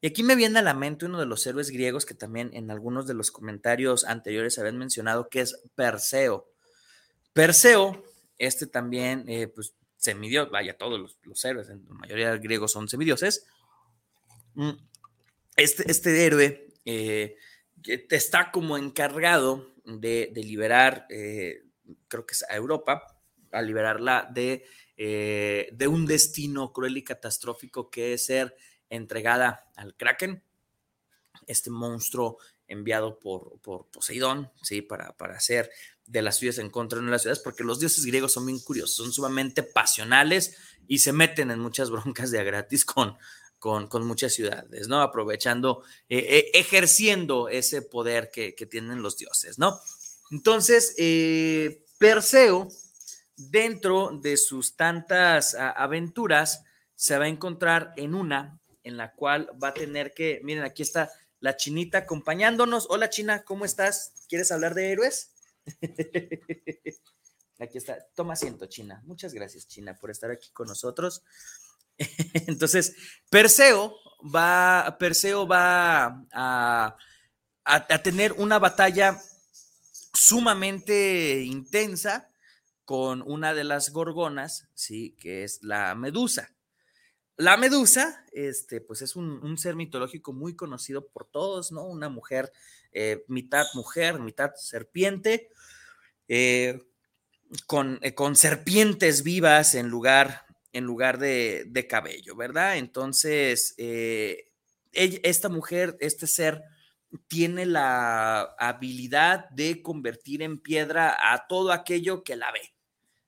Y aquí me viene a la mente uno de los héroes griegos que también en algunos de los comentarios anteriores habían mencionado, que es Perseo. Perseo, este también, eh, pues, semidios, vaya, todos los, héroes, en la mayoría de griegos son semidioses. Mm, este, este héroe eh, está como encargado de, liberar, eh, creo que es a Europa, a liberarla de eh, de un destino cruel y catastrófico que es ser entregada al Kraken, este monstruo enviado por, por Poseidón, ¿sí? Para, para hacer de las ciudades en contra de las ciudades, porque los dioses griegos son bien curiosos, son sumamente pasionales y se meten en muchas broncas de a gratis con, con, con muchas ciudades, ¿no? Aprovechando, eh, eh, ejerciendo ese poder que, que, tienen los dioses, ¿no? Entonces, Perseo dentro de sus tantas aventuras, se va a encontrar en una en la cual va a tener que, miren, aquí está la chinita acompañándonos. Hola China, ¿cómo estás? ¿Quieres hablar de héroes? aquí está, toma asiento China. Muchas gracias China por estar aquí con nosotros. Entonces, Perseo va, Perseo va a, a tener una batalla sumamente intensa con una de las gorgonas, sí, que es la medusa. La medusa, este, pues es un, ser mitológico muy conocido por todos, ¿no? Una mujer, eh, mitad mujer, mitad serpiente, eh, con, eh, con, serpientes vivas en lugar, en lugar de, de cabello, ¿verdad? Entonces, esta mujer, este ser, tiene la habilidad de convertir en piedra a todo aquello que la ve.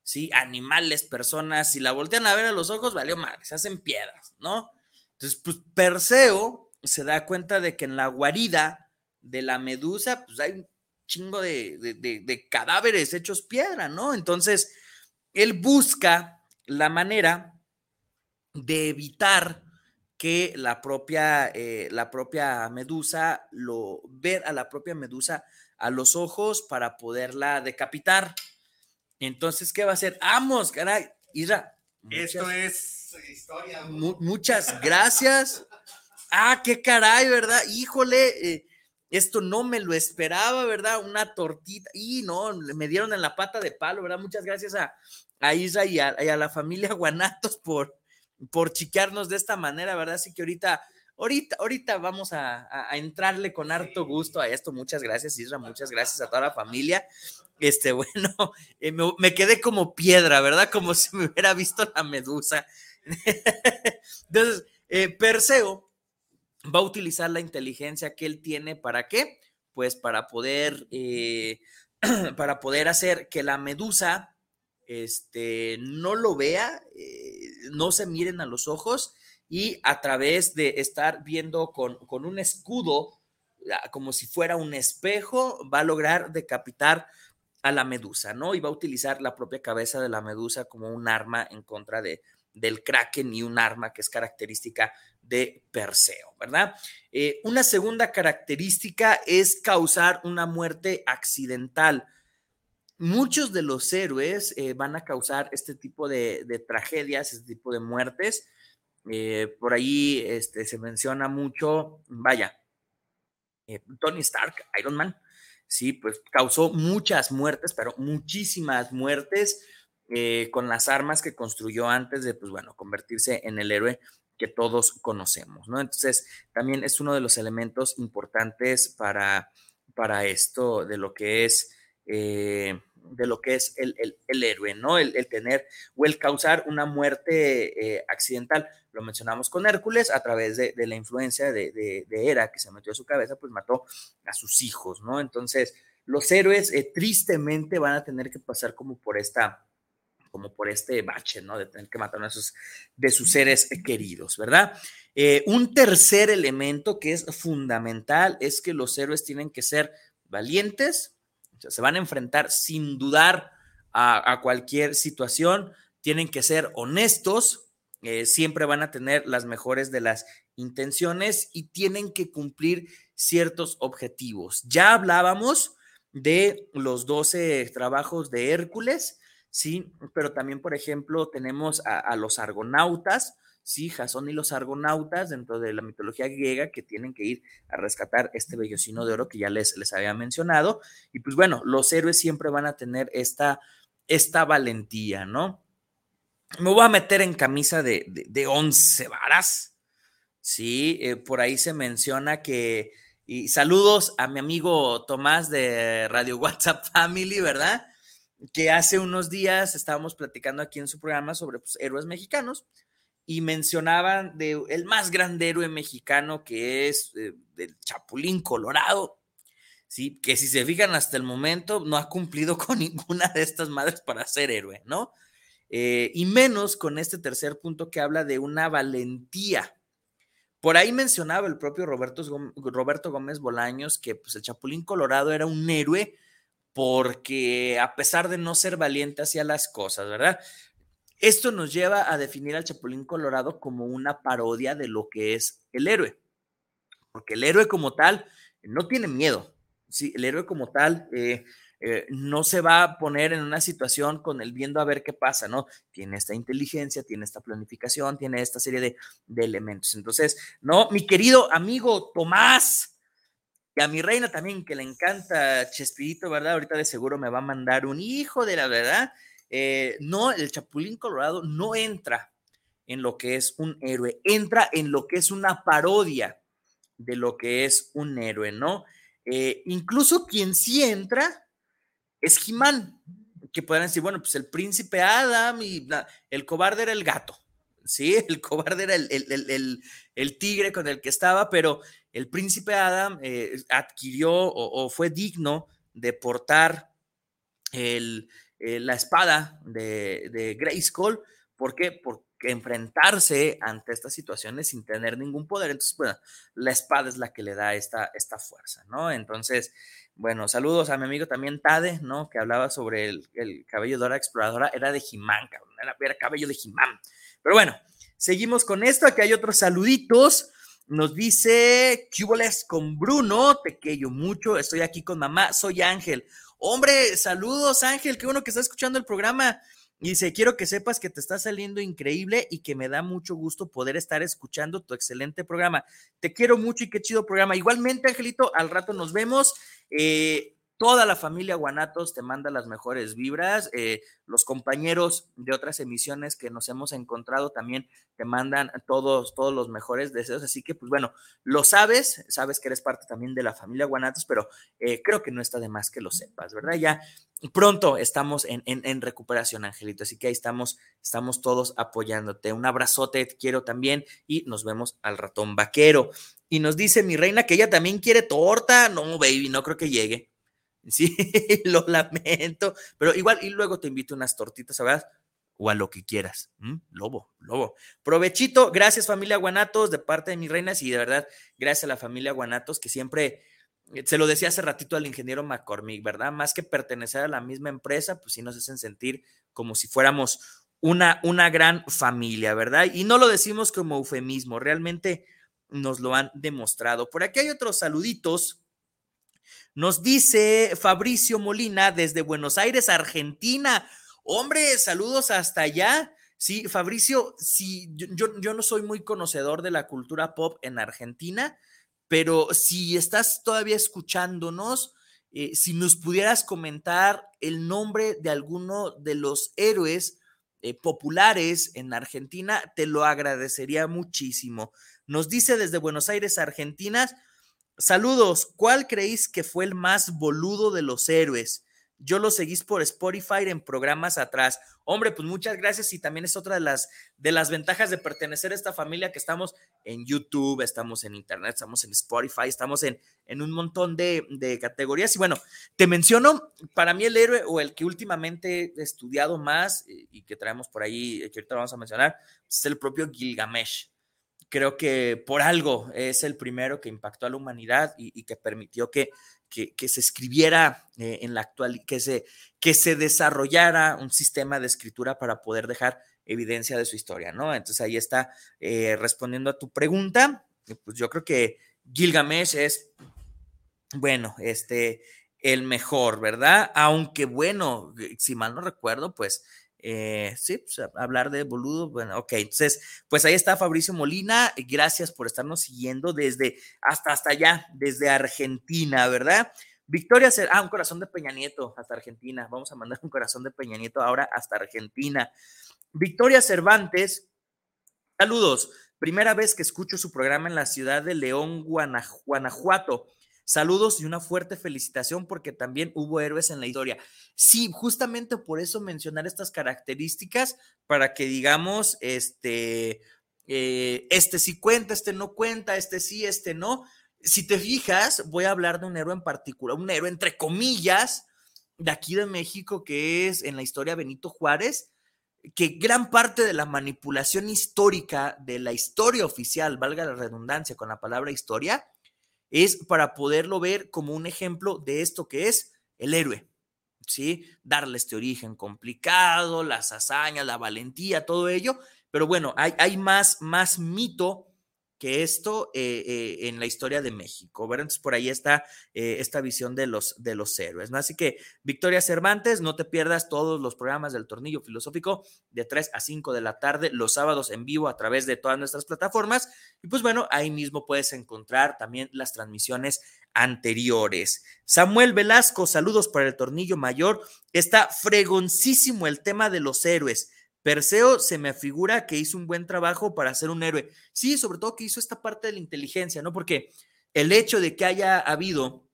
¿Sí? Animales, personas, si la voltean a ver a los ojos, valió madre, se hacen piedras, ¿no? Entonces, pues Perseo se da cuenta de que en la guarida de la medusa, pues hay un chingo de, de cadáveres hechos piedra, ¿no? Entonces, él busca la manera de evitar que la propia, eh, la propia medusa, lo, ver a la propia medusa a los ojos para poderla decapitar. Entonces, ¿qué va a hacer? ¡Vamos, caray! Isra. Esto es historia. muchas gracias. Ah, qué caray, ¿verdad? Híjole, eh, esto no me lo esperaba, ¿verdad? Una tortita. Y no, me dieron en la pata de palo, ¿verdad? Muchas gracias a, a Isra y a, y a la familia Guanatos por, por chiquearnos de esta manera, ¿verdad? Así que ahorita, ahorita, ahorita vamos a, entrarle con harto gusto a esto. Muchas gracias, Isra, muchas gracias a toda la familia. Este, bueno, eh, me, quedé como piedra, ¿verdad? Como si me hubiera visto la medusa. Entonces, eh, Perseo va a utilizar la inteligencia que él tiene para qué? Pues para poder, eh, para poder hacer que la medusa este, no lo vea, eh, no se miren a los ojos y a través de estar viendo con, con un escudo, ah, como si fuera un espejo, va a lograr decapitar a la medusa, ¿no? Y va a utilizar la propia cabeza de la medusa como un arma en contra de, del kraken y un arma que es característica de Perseo, ¿verdad? Eh, una segunda característica es causar una muerte accidental. Muchos de los héroes eh, van a causar este tipo de, tragedias, este tipo de muertes. Eh, por ahí este, se menciona mucho, vaya, Tony Stark, Iron Man, sí, pues causó muchas muertes, pero muchísimas muertes eh, con las armas que construyó antes de, pues bueno, convertirse en el héroe que todos conocemos, ¿no? Entonces, también es uno de los elementos importantes para, para esto de lo que es... Eh, de lo que es el, héroe, ¿no? El, tener o el causar una muerte eh, accidental. Lo mencionamos con Hércules a través de, la influencia de, Hera que se metió a su cabeza, pues mató a sus hijos, ¿no? Entonces, los héroes eh, tristemente van a tener que pasar como por esta como por este bache, ¿no? De tener que matar a sus, de sus seres queridos, ¿verdad? Un tercer elemento que es fundamental es que los héroes tienen que ser valientes, se van a enfrentar sin dudar a, cualquier situación, tienen que ser honestos, eh, siempre van a tener las mejores de las intenciones y tienen que cumplir ciertos objetivos. Ya hablábamos de los 12 trabajos de Hércules, sí, pero también, por ejemplo, tenemos a los argonautas, sí, Jasón y los argonautas dentro de la mitología griega que tienen que ir a rescatar este bellocino de oro que ya les, les había mencionado. Y pues bueno, los héroes siempre van a tener esta, esta valentía, ¿no? Me voy a meter en camisa de, de, once varas. Sí, eh, por ahí se menciona que, y saludos a mi amigo Tomás de Radio WhatsApp Family, ¿verdad? Que hace unos días estábamos platicando aquí en su programa sobre pues, héroes mexicanos y mencionaban de el más grande héroe mexicano que es eh, el Chapulín Colorado, ¿sí? que si se fijan hasta el momento no ha cumplido con ninguna de estas madres para ser héroe, ¿no? Eh, y menos con este tercer punto que habla de una valentía. Por ahí mencionaba el propio Roberto, Roberto Gómez Bolaños que pues, el Chapulín Colorado era un héroe porque a pesar de no ser valiente hacía las cosas, ¿verdad? Esto nos lleva a definir al Chapulín Colorado como una parodia de lo que es el héroe, porque el héroe como tal no tiene miedo, ¿sí? el héroe como tal eh, eh, no se va a poner en una situación con el viendo a ver qué pasa, ¿no? Tiene esta inteligencia, tiene esta planificación, tiene esta serie de, de elementos. Entonces, no, mi querido amigo Tomás, y a mi reina también que le encanta Chespirito, ¿verdad? Ahorita de seguro me va a mandar un hijo de la verdad. Eh, no, el Chapulín Colorado no entra en lo que es un héroe, entra en lo que es una parodia de lo que es un héroe, ¿no? Eh, incluso quien sí entra es Jimán, que podrán decir, bueno, pues el príncipe Adam y el cobarde era el gato, ¿sí? El cobarde era el, tigre con el que estaba, pero el príncipe Adam eh, adquirió o, fue digno de portar el, eh, la espada de, de Grayskull. ¿Por qué? Porque enfrentarse ante estas situaciones sin tener ningún poder. Entonces, bueno, la espada es la que le da esta, fuerza, ¿no? Entonces, bueno, saludos a mi amigo también Tade, ¿no? Que hablaba sobre el, cabello de Dora Exploradora. Era de Jimán, cabrón. Era, cabello de Jimán. Pero bueno, seguimos con esto. Aquí hay otros saluditos. Nos dice Cuboles con Bruno, te quiero mucho, estoy aquí con mamá, soy Ángel. Hombre, saludos Ángel, qué bueno que estás escuchando el programa. Y dice, quiero que sepas que te está saliendo increíble y que me da mucho gusto poder estar escuchando tu excelente programa. Te quiero mucho y qué chido programa. Igualmente, Angelito, al rato nos vemos. Eh, Toda la familia Guanatos te manda las mejores vibras. Eh, los compañeros de otras emisiones que nos hemos encontrado también te mandan todos, todos los mejores deseos. Así que, pues bueno, lo sabes, sabes que eres parte también de la familia Guanatos, pero eh, creo que no está de más que lo sepas, ¿verdad? Ya pronto estamos en, en, recuperación, Angelito. Así que ahí estamos, estamos todos apoyándote. Un abrazote, te quiero también y nos vemos al ratón vaquero. Y nos dice mi reina que ella también quiere torta. No, baby, no creo que llegue. Sí, lo lamento, pero igual, y luego te invito unas tortitas, ¿sabes? O a lo que quieras. Lobo, lobo. Provechito, gracias familia Guanatos, de parte de mis reinas, y de verdad, gracias a la familia Guanatos, que siempre, eh, se lo decía hace ratito al ingeniero McCormick, ¿verdad? Más que pertenecer a la misma empresa, pues sí nos hacen sentir como si fuéramos una, una gran familia, ¿verdad? Y no lo decimos como eufemismo, realmente nos lo han demostrado. Por aquí hay otros saluditos nos dice Fabricio Molina desde Buenos Aires, Argentina. Hombre, saludos hasta allá. Sí, Fabricio, sí, yo, no soy muy conocedor de la cultura pop en Argentina, pero si estás todavía escuchándonos, eh, si nos pudieras comentar el nombre de alguno de los héroes eh, populares en Argentina, te lo agradecería muchísimo. Nos dice desde Buenos Aires, Argentina, Saludos, ¿cuál creéis que fue el más boludo de los héroes? Yo lo seguís por Spotify en programas atrás. Hombre, pues muchas gracias y también es otra de las, de las ventajas de pertenecer a esta familia que estamos en YouTube, estamos en Internet, estamos en Spotify, estamos en, en un montón de, de categorías. Y bueno, te menciono, para mí el héroe o el que últimamente he estudiado más y que traemos por ahí, que ahorita vamos a mencionar, es el propio Gilgamesh creo que por algo es el primero que impactó a la humanidad y, que permitió que, que, se escribiera eh, en la actual, que se, que se desarrollara un sistema de escritura para poder dejar evidencia de su historia, ¿no? Entonces ahí está eh, respondiendo a tu pregunta. Pues yo creo que Gilgamesh es, bueno, este, el mejor, ¿verdad? Aunque bueno, si mal no recuerdo, pues eh, sí, pues, hablar de boludo. Bueno, ok, entonces, pues ahí está Fabricio Molina. Gracias por estarnos siguiendo desde hasta hasta allá, desde Argentina, ¿verdad? Victoria, ah, un corazón de Peña Nieto hasta Argentina. Vamos a mandar un corazón de Peña Nieto ahora hasta Argentina. Victoria Cervantes, saludos. Primera vez que escucho su programa en la ciudad de León, Guanajuato. Saludos y una fuerte felicitación porque también hubo héroes en la historia. Sí, justamente por eso mencionar estas características para que digamos, este, eh, este sí cuenta, este no cuenta, este sí, este no. Si te fijas, voy a hablar de un héroe en particular, un héroe entre comillas de aquí de México que es en la historia Benito Juárez, que gran parte de la manipulación histórica de la historia oficial, valga la redundancia con la palabra historia, es para poderlo ver como un ejemplo de esto que es el héroe, ¿sí? Darle este origen complicado, las hazañas, la valentía, todo ello, pero bueno, hay, hay más, más mito que esto eh, eh, en la historia de México, ¿verdad? Entonces por ahí está eh, esta visión de los, de los héroes, ¿no? Así que Victoria Cervantes, no te pierdas todos los programas del Tornillo Filosófico de 3 a 5 de la tarde, los sábados en vivo a través de todas nuestras plataformas. Y pues bueno, ahí mismo puedes encontrar también las transmisiones anteriores. Samuel Velasco, saludos para el Tornillo Mayor. Está fregoncísimo el tema de los héroes. Perseo se me figura que hizo un buen trabajo para ser un héroe. Sí, sobre todo que hizo esta parte de la inteligencia, ¿no? Porque el hecho de que haya habido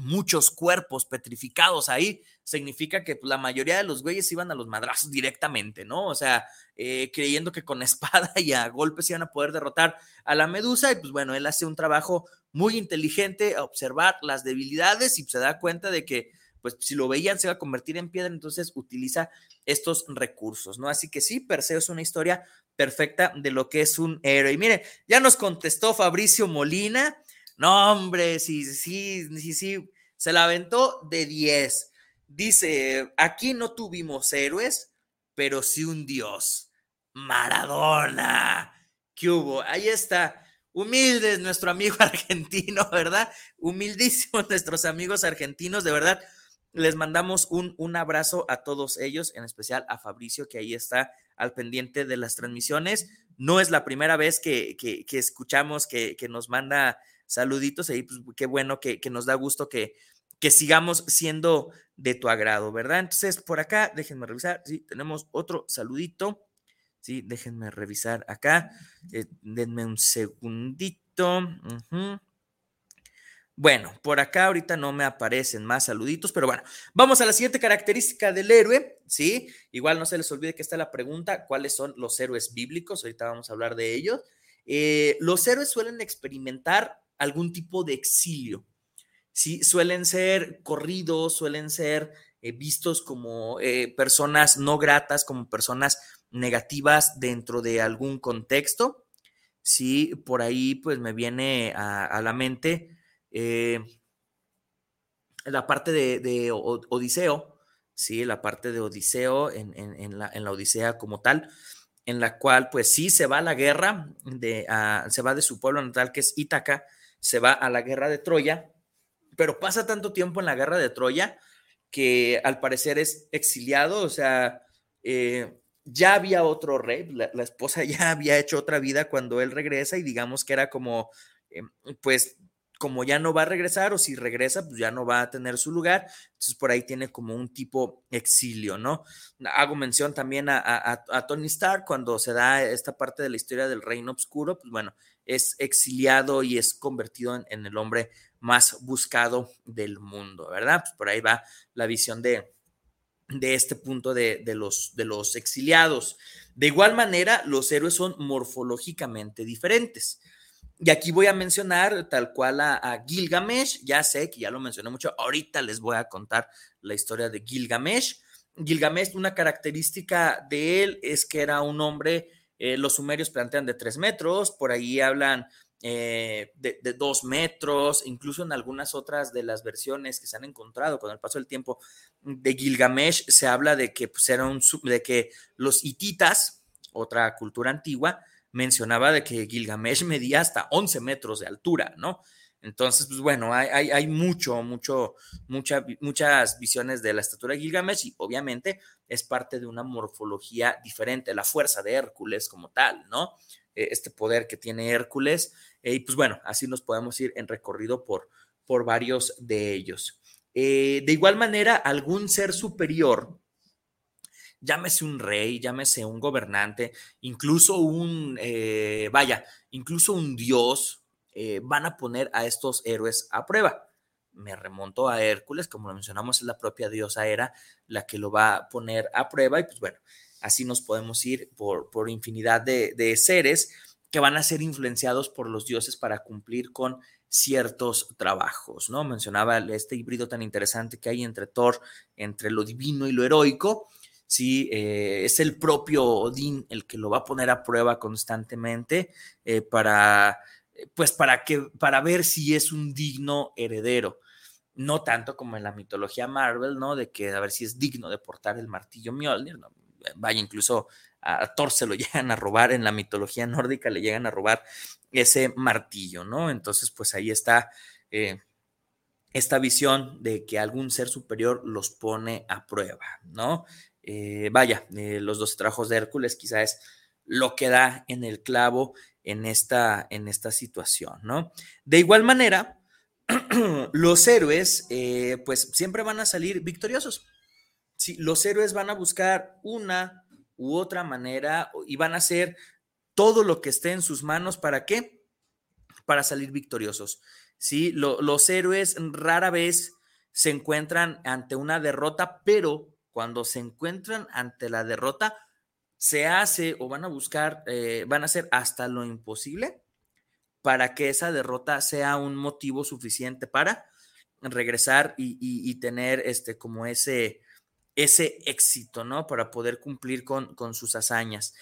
muchos cuerpos petrificados ahí, significa que pues, la mayoría de los güeyes iban a los madrazos directamente, ¿no? O sea, eh, creyendo que con espada y a golpes iban a poder derrotar a la medusa. Y pues bueno, él hace un trabajo muy inteligente a observar las debilidades y se da cuenta de que pues si lo veían se va a convertir en piedra, entonces utiliza estos recursos, ¿no? Así que sí, Perseo es una historia perfecta de lo que es un héroe. Y mire, ya nos contestó Fabricio Molina, no, hombre, sí, sí, sí, sí, se la aventó de 10. Dice, aquí no tuvimos héroes, pero sí un dios. Maradona. ¿Qué hubo? Ahí está. Humildes nuestro amigo argentino, ¿verdad? Humildísimos nuestros amigos argentinos, de verdad les mandamos un, un, abrazo a todos ellos, en especial a Fabricio, que ahí está al pendiente de las transmisiones. No es la primera vez que, escuchamos que, nos manda saluditos, y pues qué bueno que, nos da gusto que, que sigamos siendo de tu agrado, ¿verdad? Entonces, por acá, déjenme revisar, sí, tenemos otro saludito, sí, déjenme revisar acá, eh, denme un segundito. Bueno, por acá ahorita no me aparecen más saluditos, pero bueno, vamos a la siguiente característica del héroe, ¿sí? Igual no se les olvide que está la pregunta, ¿cuáles son los héroes bíblicos? Ahorita vamos a hablar de ellos. Eh, los héroes suelen experimentar algún tipo de exilio, ¿sí? Suelen ser corridos, suelen ser eh, vistos como eh, personas no gratas, como personas negativas dentro de algún contexto, ¿sí? Por ahí pues me viene a la mente eh, la parte de, Odiseo, sí, la parte de Odiseo en, la, Odisea como tal, en la cual pues sí se va a la guerra, de, se va de su pueblo natal que es Ítaca, se va a la guerra de Troya, pero pasa tanto tiempo en la guerra de Troya que al parecer es exiliado, o sea, eh, ya había otro rey, la, esposa ya había hecho otra vida cuando él regresa y digamos que era como, em, pues como ya no va a regresar o si regresa, pues ya no va a tener su lugar. Entonces por ahí tiene como un tipo exilio, ¿no? Hago mención también a, Tony Stark cuando se da esta parte de la historia del reino oscuro, pues bueno, es exiliado y es convertido en, el hombre más buscado del mundo, ¿verdad? Pues por ahí va la visión de, de este punto de, los, de los exiliados. De igual manera, los héroes son morfológicamente diferentes. Y aquí voy a mencionar tal cual a, Gilgamesh, ya sé que ya lo mencioné mucho, ahorita les voy a contar la historia de Gilgamesh. Gilgamesh, una característica de él es que era un hombre, eh, los sumerios plantean de tres metros, por ahí hablan eh, de, dos metros, incluso en algunas otras de las versiones que se han encontrado con el paso del tiempo de Gilgamesh, se habla de que, pues, era un, de que los hititas, otra cultura antigua, mencionaba de que Gilgamesh medía hasta 11 metros de altura, ¿no? Entonces, pues bueno, hay, mucho, mucho, mucha, muchas visiones de la estatura de Gilgamesh y obviamente es parte de una morfología diferente, la fuerza de Hércules como tal, ¿no? Eh, este poder que tiene Hércules. Eh, y pues bueno, así nos podemos ir en recorrido por, por varios de ellos. Eh, de igual manera, algún ser superior llámese un rey, llámese un gobernante, incluso un, eh, vaya, incluso un dios, eh, van a poner a estos héroes a prueba. Me remonto a Hércules, como lo mencionamos, es la propia diosa Hera la que lo va a poner a prueba y pues bueno, así nos podemos ir por, por infinidad de, de seres que van a ser influenciados por los dioses para cumplir con ciertos trabajos, ¿no? Mencionaba este híbrido tan interesante que hay entre Thor, entre lo divino y lo heroico, ¿sí? Eh, es el propio Odín el que lo va a poner a prueba constantemente eh, para, eh, pues para, que, para ver si es un digno heredero. No tanto como en la mitología Marvel, ¿no? De que a ver si es digno de portar el martillo Mjolnir, ¿no? Vaya, incluso a Thor se lo llegan a robar en la mitología nórdica, le llegan a robar ese martillo, ¿no? Entonces, pues ahí está esta visión de que algún ser superior los pone a prueba, ¿no? Eh, vaya, eh, los dos trabajos de Hércules quizás es lo que da en el clavo en esta, en esta situación, ¿no? De igual manera, los héroes, eh, pues siempre van a salir victoriosos. Sí, los héroes van a buscar una u otra manera y van a hacer todo lo que esté en sus manos. ¿Para qué? Para salir victoriosos. Sí, los héroes rara vez se encuentran ante una derrota, pero cuando se encuentran ante la derrota, se hace o van a buscar, eh, van a hacer hasta lo imposible para que esa derrota sea un motivo suficiente para regresar y, tener este como ese, ese éxito, ¿no? Para poder cumplir con, sus hazañas.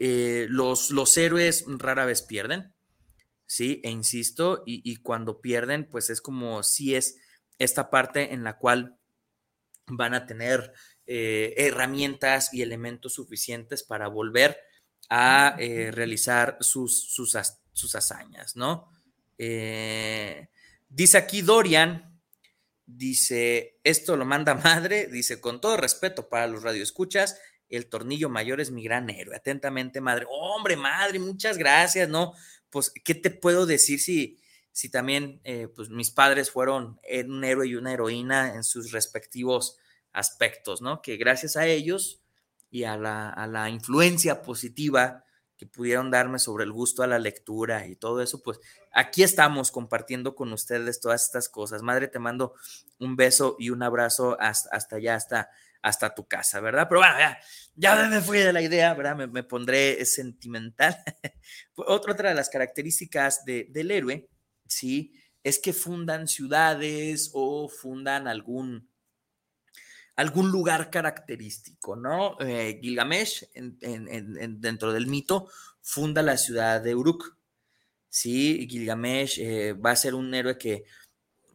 Eh, los, los héroes rara vez pierden, ¿sí? E insisto, y, y, cuando pierden, pues es como si es esta parte en la cual van a tener eh, herramientas y elementos suficientes para volver a eh, realizar sus, sus, sus, hazañas, ¿no? Eh, dice aquí Dorian, dice, esto lo manda madre, dice, con todo respeto para los radioescuchas, el tornillo mayor es mi gran héroe. Atentamente, madre. Hombre, madre, muchas gracias, ¿no? Pues, ¿qué te puedo decir si, si también eh, pues mis padres fueron un héroe y una heroína en sus respectivos aspectos, ¿no? Que gracias a ellos y a la, a la influencia positiva que pudieron darme sobre el gusto a la lectura y todo eso, pues aquí estamos compartiendo con ustedes todas estas cosas. Madre, te mando un beso y un abrazo hasta, hasta allá, hasta, hasta tu casa, ¿verdad? Pero bueno, ya, ya me fui de la idea, ¿verdad? Me, me pondré sentimental. otra, otra de las características de, del héroe, ¿sí? Es que fundan ciudades o fundan algún, algún lugar característico, ¿no? Eh, Gilgamesh, dentro del mito, funda la ciudad de Uruk. Sí, Gilgamesh eh, va a ser un héroe que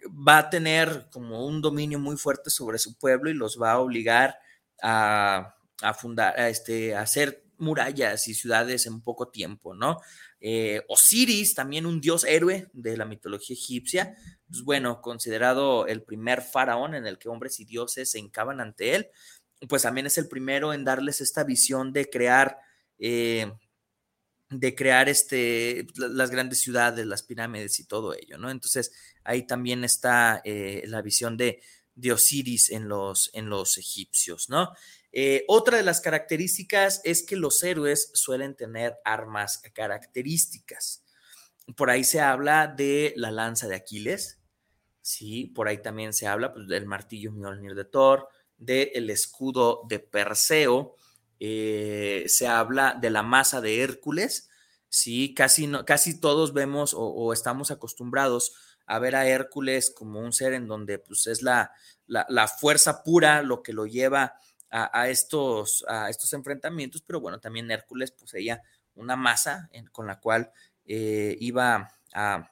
va a tener como un dominio muy fuerte sobre su pueblo y los va a obligar a, fundar, a, este, a hacer murallas y ciudades en poco tiempo, ¿no? Eh, Osiris, también un dios héroe de la mitología egipcia, pues bueno, considerado el primer faraón en el que hombres y dioses se hincaban ante él, pues también es el primero en darles esta visión de crear, eh, de crear este, las grandes ciudades, las pirámides y todo ello, ¿no? Entonces ahí también está eh, la visión de, de Osiris en los, en los egipcios, ¿no? Eh, otra de las características es que los héroes suelen tener armas características. Por ahí se habla de la lanza de Aquiles, sí, por ahí también se habla pues, del martillo Mjolnir de Thor, del escudo de Perseo, eh, se habla de la masa de Hércules, sí, casi, casi todos vemos o, estamos acostumbrados a ver a Hércules como un ser en donde pues es la, la fuerza pura lo que lo lleva a, estos, a estos enfrentamientos, pero bueno, también Hércules poseía una masa con la cual eh, iba a,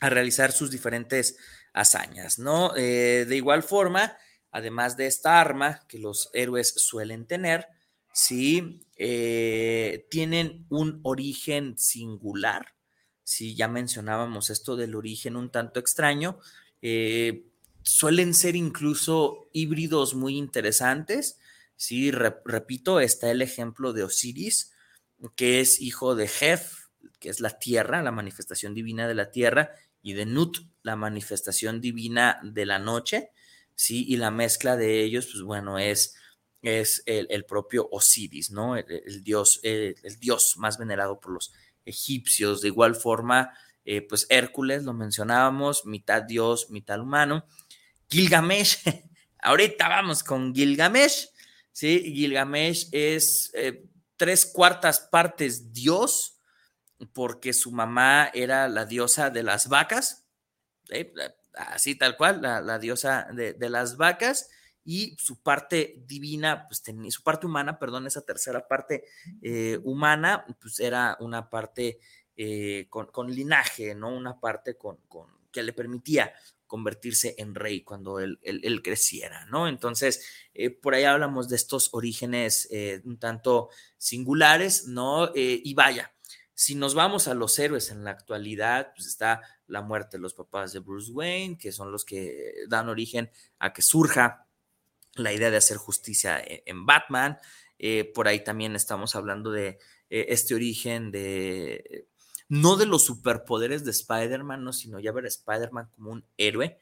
realizar sus diferentes hazañas, ¿no? Eh, de igual forma, además de esta arma que los héroes suelen tener, sí, eh, tienen un origen singular, sí, ya mencionábamos esto del origen un tanto extraño, suelen ser incluso híbridos muy interesantes. Sí, repito, está el ejemplo de Osiris, que es hijo de Jef, que es la tierra, la manifestación divina de la tierra, y de Nut, la manifestación divina de la noche, ¿sí? Y la mezcla de ellos, pues bueno, es, es el, propio Osiris, ¿no? El, dios, el, dios más venerado por los egipcios. De igual forma, eh, pues Hércules, lo mencionábamos, mitad dios, mitad humano, Gilgamesh, ahorita vamos con Gilgamesh, ¿sí? Gilgamesh es eh, tres cuartas partes Dios, porque su mamá era la diosa de las vacas, así tal cual, la, diosa de, las vacas, y su parte divina, pues tenía, su parte humana, perdón, esa tercera parte eh, humana, pues era una parte eh, con, linaje, ¿no? Una parte con, que le permitía convertirse en rey cuando él, creciera, ¿no? Entonces, eh, por ahí hablamos de estos orígenes eh, un tanto singulares, ¿no? Eh, y vaya, si nos vamos a los héroes en la actualidad, pues está la muerte de los papás de Bruce Wayne, que son los que dan origen a que surja la idea de hacer justicia en Batman. por ahí también estamos hablando de este origen de no de los superpoderes de Spider-Man, ¿no? sino ya ver a Spider-Man como un héroe,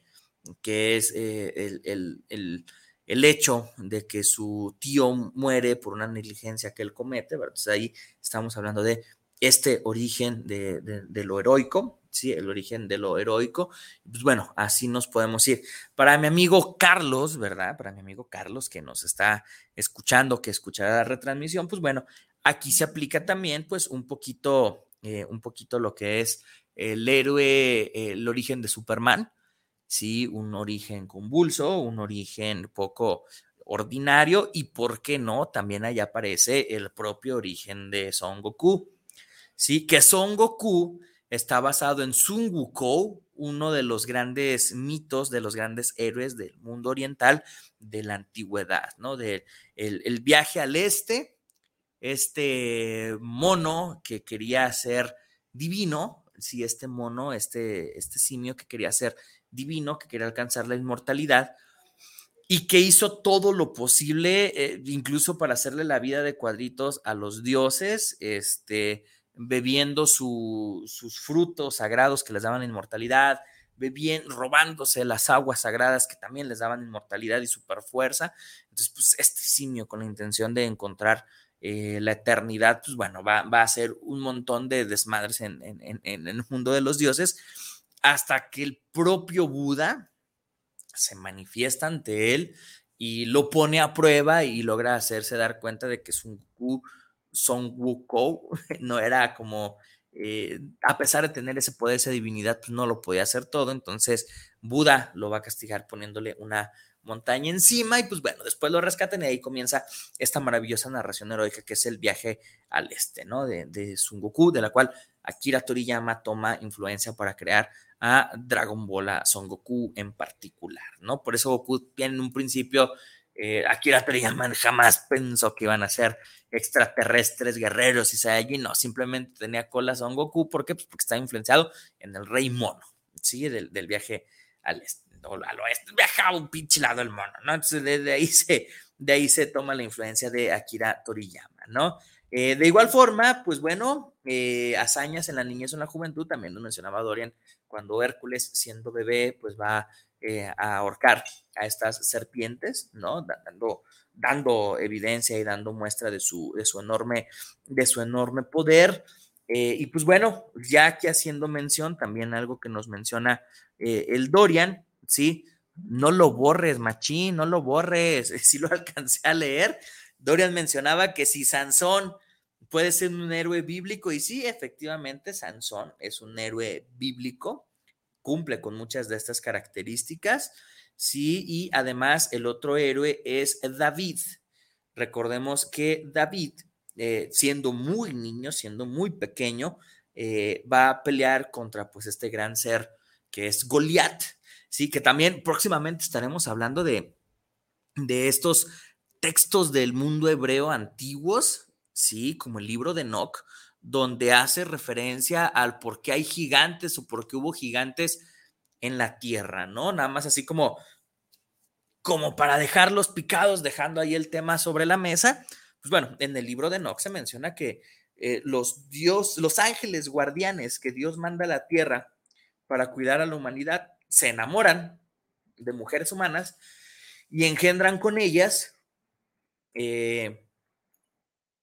que es eh, el, hecho de que su tío muere por una negligencia que él comete, Entonces ahí estamos hablando de este origen de, lo heroico, ¿sí? El origen de lo heroico. Pues bueno, así nos podemos ir. Para mi amigo Carlos, ¿verdad? Para mi amigo Carlos que nos está escuchando, que escuchará la retransmisión, pues bueno, aquí se aplica también pues un poquito eh, un poquito lo que es el héroe, el origen de Superman, ¿sí? Un origen convulso, un origen poco ordinario y, ¿por qué no? También allá aparece el propio origen de Son Goku, ¿sí? Que Son Goku está basado en Sun Wukong, uno de los grandes mitos, de los grandes héroes del mundo oriental de la antigüedad, ¿no? De el viaje al este, este mono que quería ser divino, si este mono, este, este simio que quería ser divino, que quería alcanzar la inmortalidad, y que hizo todo lo posible, eh, incluso para hacerle la vida de cuadritos a los dioses, este, bebiendo sus frutos sagrados que les daban inmortalidad, bebiendo, robándose las aguas sagradas que también les daban inmortalidad y superfuerza. Entonces, pues este simio con la intención de encontrar eh, la eternidad, pues bueno, va, a ser un montón de desmadres en, en el mundo de los dioses hasta que el propio Buda se manifiesta ante él y lo pone a prueba y logra hacerse dar cuenta de que Sun Wukong, Son Wukong no era como, eh, a pesar de tener ese poder, esa divinidad, pues no lo podía hacer todo. Entonces Buda lo va a castigar poniéndole una montaña encima y pues bueno, después lo rescatan y ahí comienza esta maravillosa narración heroica que es el viaje al este, ¿no? De, de Sun Goku, de la cual Akira Toriyama toma influencia para crear a Dragon Ball, a Son Goku en particular, ¿no? Por eso Goku tiene en un principio, eh, Akira Toriyama jamás pensó que iban a ser extraterrestres, guerreros y Saiyajin, no, simplemente tenía cola Son Goku, ¿por qué? Pues porque está influenciado en el Rey Mono, ¿sí? Del, viaje al, este, oeste, viajaba un pinche lado el mono, ¿no? Entonces de, ahí se, de ahí se toma la influencia de Akira Toriyama, ¿no? Eh, de igual forma, pues bueno, eh, hazañas en la niñez o en la juventud, también lo mencionaba Dorian, cuando Hércules, siendo bebé, pues va eh, a ahorcar a estas serpientes, ¿no? Dando, dando evidencia y dando muestra de su, de su, enorme, de su enorme poder. y pues bueno, ya que haciendo mención, también algo que nos menciona el Dorian, ¿sí? No lo borres, machín, no lo borres, si lo alcancé a leer, Dorian mencionaba que si Sansón puede ser un héroe bíblico, y sí, efectivamente, Sansón es un héroe bíblico, cumple con muchas de estas características, sí, y además el otro héroe es David. Recordemos que David, eh, siendo muy niño, siendo muy pequeño, eh, va a pelear contra pues este gran ser que es Goliat, sí, que también próximamente estaremos hablando de, de estos textos del mundo hebreo antiguos, sí, como el libro de Enoch, donde hace referencia al por qué hay gigantes o por qué hubo gigantes en la tierra, ¿no? Nada más así como, como para dejarlos picados, dejando ahí el tema sobre la mesa. Pues bueno, en el libro de Enoch se menciona que eh, los dios, los ángeles guardianes que Dios manda a la tierra para cuidar a la humanidad, se enamoran de mujeres humanas y engendran con ellas eh,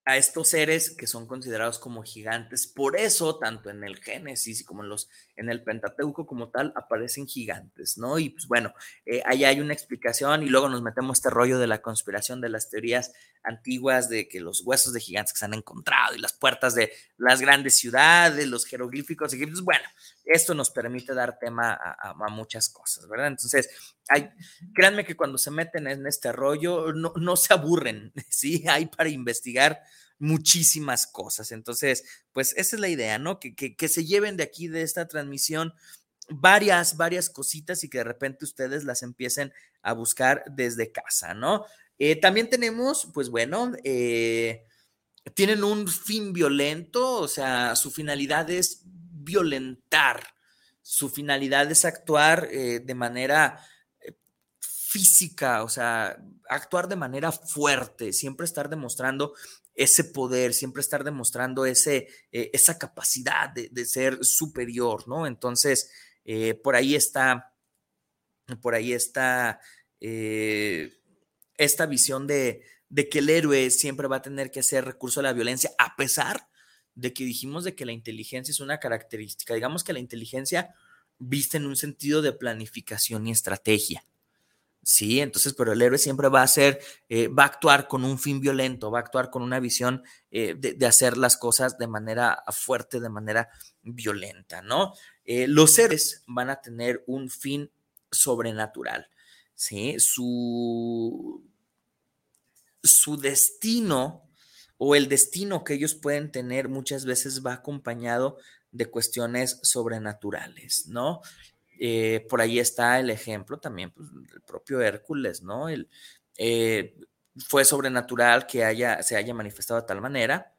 a estos seres que son considerados como gigantes. Por eso, tanto en el Génesis como en, los, en el Pentateuco como tal, aparecen gigantes, ¿no? Y pues bueno, eh, hay una explicación y luego nos metemos este rollo de la conspiración de las teorías antiguas de que los huesos de gigantes que se han encontrado y las puertas de las grandes ciudades, los jeroglíficos egipcios, bueno, esto nos permite dar tema a, muchas cosas, ¿verdad? Entonces, hay, créanme que cuando se meten en este rollo, no, no se aburren, ¿sí? Hay para investigar muchísimas cosas. Entonces, pues esa es la idea, ¿no? Que, que, se lleven de aquí, de esta transmisión, varias, varias cositas y que de repente ustedes las empiecen a buscar desde casa, ¿no? Eh, también tenemos, pues bueno, eh, tienen un fin violento, o sea, su finalidad es violentar, su finalidad es actuar eh, de manera física, o sea, actuar de manera fuerte, siempre estar demostrando ese poder, siempre estar demostrando ese, eh, esa capacidad de, ser superior, ¿no? Entonces, eh, por ahí está, por ahí está eh, esta visión de, de, que el héroe siempre va a tener que hacer recurso a la violencia, a pesar de que dijimos de que la inteligencia es una característica. Digamos que la inteligencia viste en un sentido de planificación y estrategia. Sí, entonces, pero el héroe siempre va a ser, eh, va a actuar con un fin violento, va a actuar con una visión eh, de, hacer las cosas de manera fuerte, de manera violenta, ¿no? Eh, los seres van a tener un fin sobrenatural, ¿sí? Su, su destino o el destino que ellos pueden tener muchas veces va acompañado de cuestiones sobrenaturales, ¿no? Eh, por ahí está el ejemplo también pues, del propio Hércules, ¿no? El, eh, fue sobrenatural que haya, se haya manifestado de tal manera.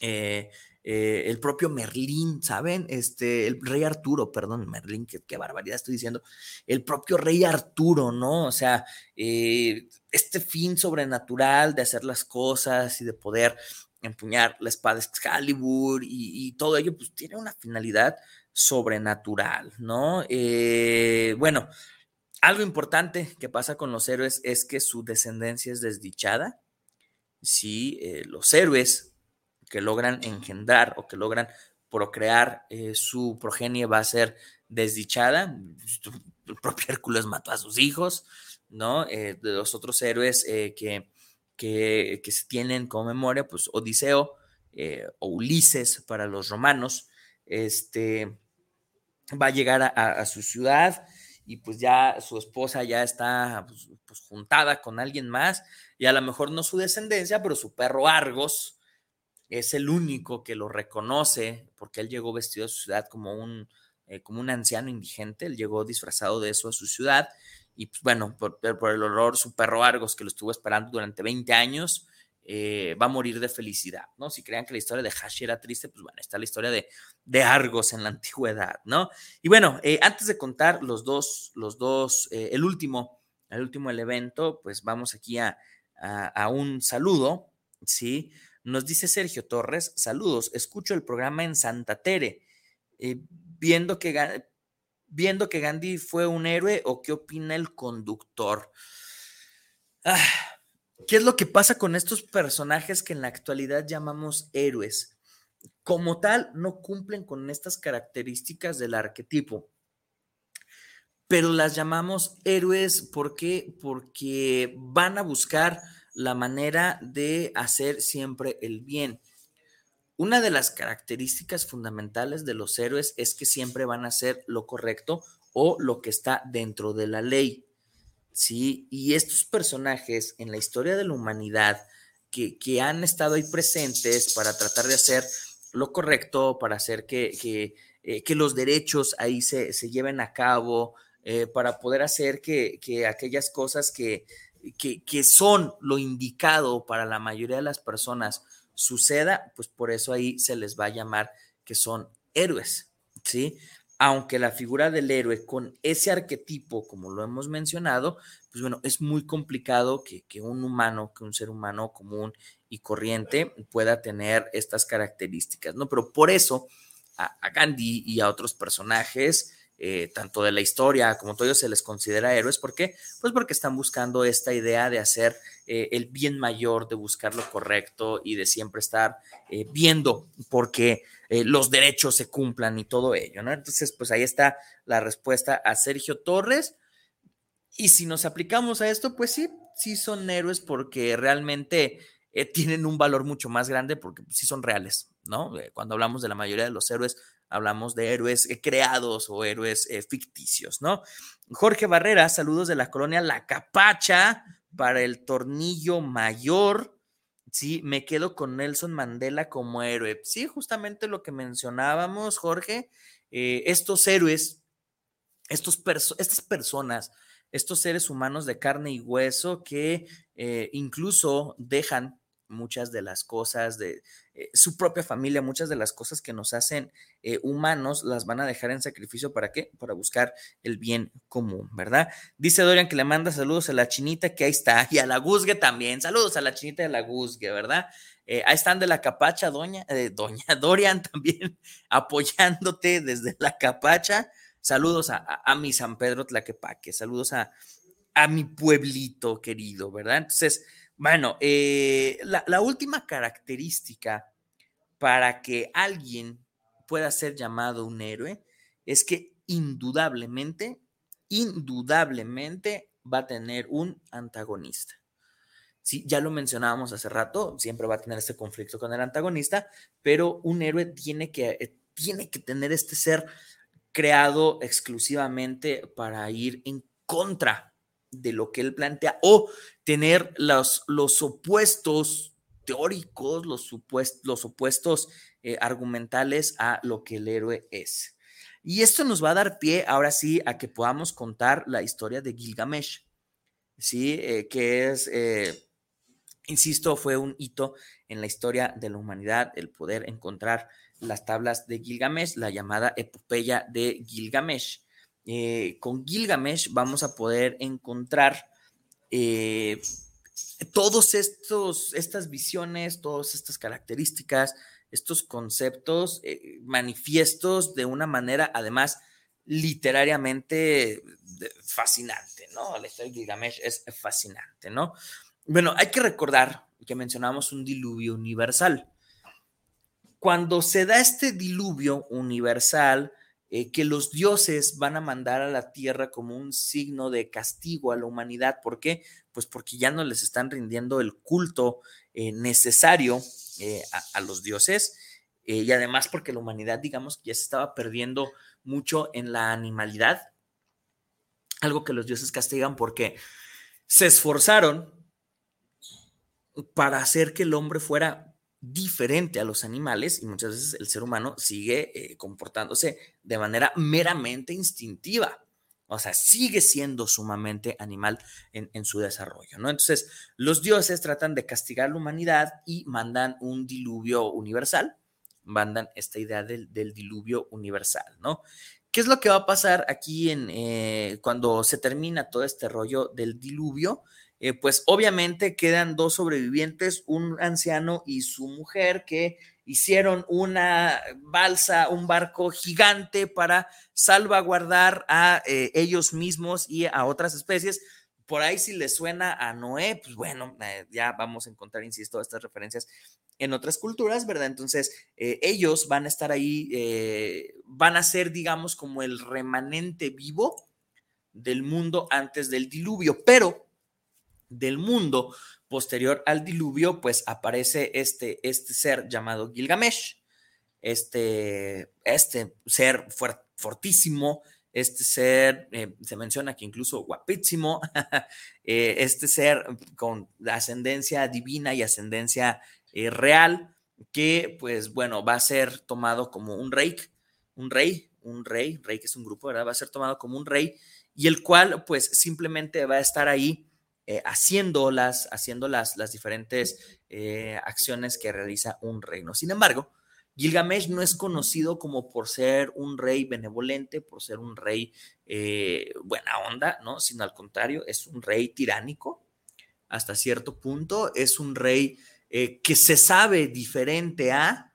Eh, el propio Merlín, ¿saben? Este, el rey Arturo, perdón, Merlín, qué, barbaridad estoy diciendo. El propio rey Arturo, ¿no? O sea, este fin sobrenatural de hacer las cosas y de poder empuñar la espada Excalibur y, todo ello, pues tiene una finalidad sobrenatural, ¿no? Eh, bueno, algo importante que pasa con los héroes es que su descendencia es desdichada. Eh, los héroes que logran engendrar o que logran procrear, eh, su progenie va a ser desdichada. El propio Hércules mató a sus hijos, ¿no? de los otros héroes que, que, que, se tienen como memoria, pues Odiseo o Ulises para los romanos, este, va a llegar a, su ciudad y pues ya su esposa ya está pues, pues, juntada con alguien más y a lo mejor no su descendencia, pero su perro Argos es el único que lo reconoce porque él llegó vestido a su ciudad como un, eh, como un anciano indigente, él llegó disfrazado de eso a su ciudad y pues bueno, por, por el horror, su perro Argos que lo estuvo esperando durante 20 años, eh, va a morir de felicidad, ¿no? Si crean que la historia de Hashi era triste, pues bueno, está la historia de, de Argos en la antigüedad, ¿no? Y bueno, eh, antes de contar los dos, los dos, el último, el último el evento, pues vamos aquí a, a, un saludo, ¿sí? Nos dice Sergio Torres, saludos, escucho el programa en Santa Tere, viendo que viendo que Gandhi fue un héroe o qué opina el conductor. Ah, ¿Qué es lo que pasa con estos personajes que en la actualidad llamamos héroes? Como tal, no cumplen con estas características del arquetipo, pero las llamamos héroes ¿por qué? porque van a buscar la manera de hacer siempre el bien. Una de las características fundamentales de los héroes es que siempre van a hacer lo correcto o lo que está dentro de la ley. ¿sí? Y estos personajes en la historia de la humanidad que, han estado ahí presentes para tratar de hacer lo correcto, para hacer que, que, eh, los derechos ahí se, lleven a cabo, eh, para poder hacer que, aquellas cosas que, que, son lo indicado para la mayoría de las personas suceda, pues por eso ahí se les va a llamar que son héroes, ¿sí? aunque la figura del héroe con ese arquetipo, como lo hemos mencionado, pues bueno, es muy complicado que, un humano, que un ser humano común y corriente pueda tener estas características, ¿no? Pero por eso a, Gandhi y a otros personajes, eh, tanto de la historia como todo se les considera héroes. ¿Por qué? Pues porque están buscando esta idea de hacer eh, el bien mayor, de buscar lo correcto y de siempre estar eh, viendo porque eh, los derechos se cumplan y todo ello, ¿no? Entonces, pues ahí está la respuesta a Sergio Torres. Y si nos aplicamos a esto, pues sí, sí son héroes porque realmente tienen un valor mucho más grande porque sí son reales, ¿no? Cuando hablamos de la mayoría de los héroes, hablamos de héroes creados o héroes ficticios, ¿no? Jorge Barrera, saludos de la colonia La Capacha para el tornillo mayor. Sí, me quedo con Nelson Mandela como héroe. Sí, justamente lo que mencionábamos, Jorge, eh, estos héroes, estos estas personas, estos seres humanos de carne y hueso que eh, incluso dejan muchas de las cosas de eh, su propia familia, muchas de las cosas que nos hacen eh, humanos, las van a dejar en sacrificio para qué? Para buscar el bien común, ¿verdad? Dice Dorian que le manda saludos a la chinita que ahí está y a la Guzgue también. Saludos a la chinita de la Guzgue, ¿verdad? Eh, ahí están de la capacha, doña, doña Dorian también apoyándote desde la capacha. Saludos a, mi San Pedro Tlaquepaque, saludos a, a mi pueblito querido, ¿verdad? Entonces, bueno, eh, la, última característica para que alguien pueda ser llamado un héroe es que indudablemente, indudablemente va a tener un antagonista. Sí, ya lo mencionábamos hace rato, siempre va a tener este conflicto con el antagonista, pero un héroe tiene que, eh, tiene que tener este ser creado exclusivamente para ir en contra de lo que él plantea o tener los, los opuestos teóricos, los, los opuestos eh, argumentales a lo que el héroe es. Y esto nos va a dar pie ahora sí a que podamos contar la historia de Gilgamesh, ¿sí? Eh, que es, eh, insisto, fue un hito en la historia de la humanidad el poder encontrar las tablas de Gilgamesh, la llamada epopeya de Gilgamesh. Eh, con Gilgamesh vamos a poder encontrar eh, todos estos, estas visiones, todas estas características, estos conceptos eh, manifiestos de una manera, además, literariamente fascinante, ¿no? La historia de Gilgamesh es fascinante, ¿no? Bueno, hay que recordar que mencionamos un diluvio universal. Cuando se da este diluvio universal, eh, que los dioses van a mandar a la tierra como un signo de castigo a la humanidad. ¿Por qué? Pues porque ya no les están rindiendo el culto eh, necesario eh, a, a, los dioses y además porque la humanidad, digamos, ya se estaba perdiendo mucho en la animalidad, algo que los dioses castigan porque se esforzaron para hacer que el hombre fuera diferente a los animales y muchas veces el ser humano sigue eh, comportándose de manera meramente instintiva. O sea, sigue siendo sumamente animal en, en, su desarrollo, ¿no? Entonces, los dioses tratan de castigar a la humanidad y mandan un diluvio universal, mandan esta idea del, del diluvio universal, ¿no? ¿Qué es lo que va a pasar aquí en, eh, cuando se termina todo este rollo del diluvio? Eh, pues obviamente quedan dos sobrevivientes, un anciano y su mujer, que hicieron una balsa, un barco gigante para salvaguardar a eh, ellos mismos y a otras especies. Por ahí si les suena a Noé, pues bueno, eh, ya vamos a encontrar, insisto, estas referencias en otras culturas, ¿verdad? Entonces, ellos van a estar ahí, van a ser, digamos, como el remanente vivo del mundo antes del diluvio, pero del mundo posterior al diluvio, pues aparece este, este ser llamado Gilgamesh, este, este ser fortísimo, este ser, eh, se menciona que incluso guapísimo, eh, este ser con ascendencia divina y ascendencia eh, real, que pues bueno, va a ser tomado como un rey, un rey, un rey, rey que es un grupo, ¿verdad? Va a ser tomado como un rey y el cual pues simplemente va a estar ahí haciendo, las, haciendo las, las diferentes acciones que realiza un reino. Sin embargo, Gilgamesh no es conocido como por ser un rey benevolente, por ser un rey eh, buena onda, ¿no? Sino al contrario, es un rey tiránico hasta cierto punto, es un rey eh, que se sabe diferente a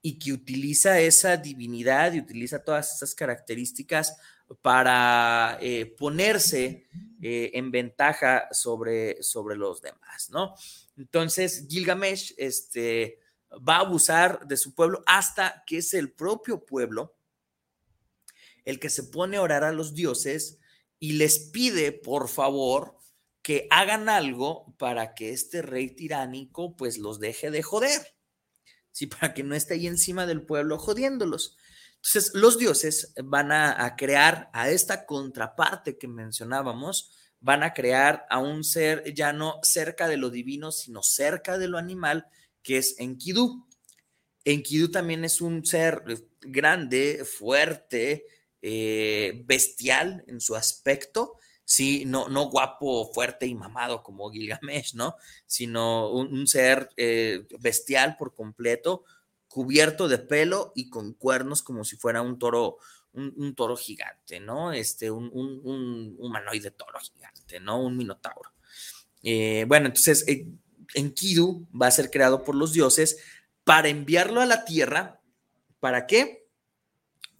y que utiliza esa divinidad y utiliza todas esas características para eh, ponerse en ventaja sobre, sobre los demás, ¿no? Entonces, Gilgamesh, este, va a abusar de su pueblo hasta que es el propio pueblo el que se pone a orar a los dioses y les pide, por favor, que hagan algo para que este rey tiránico pues los deje de joder. Sí, para que no esté ahí encima del pueblo jodiéndolos. Entonces, los dioses van a, crear a esta contraparte que mencionábamos, van a crear a un ser ya no cerca de lo divino, sino cerca de lo animal, que es Enkidu. Enkidu también es un ser grande, fuerte, eh, bestial en su aspecto, sí, no, no guapo, fuerte y mamado como Gilgamesh, ¿no? Sino un, ser eh, bestial por completo, cubierto de pelo y con cuernos como si fuera un toro, un, toro gigante, ¿no? Este, un, humanoide toro gigante, ¿no? Un minotauro. Eh, bueno, entonces Enkidu va a ser creado por los dioses para enviarlo a la tierra. ¿Para qué?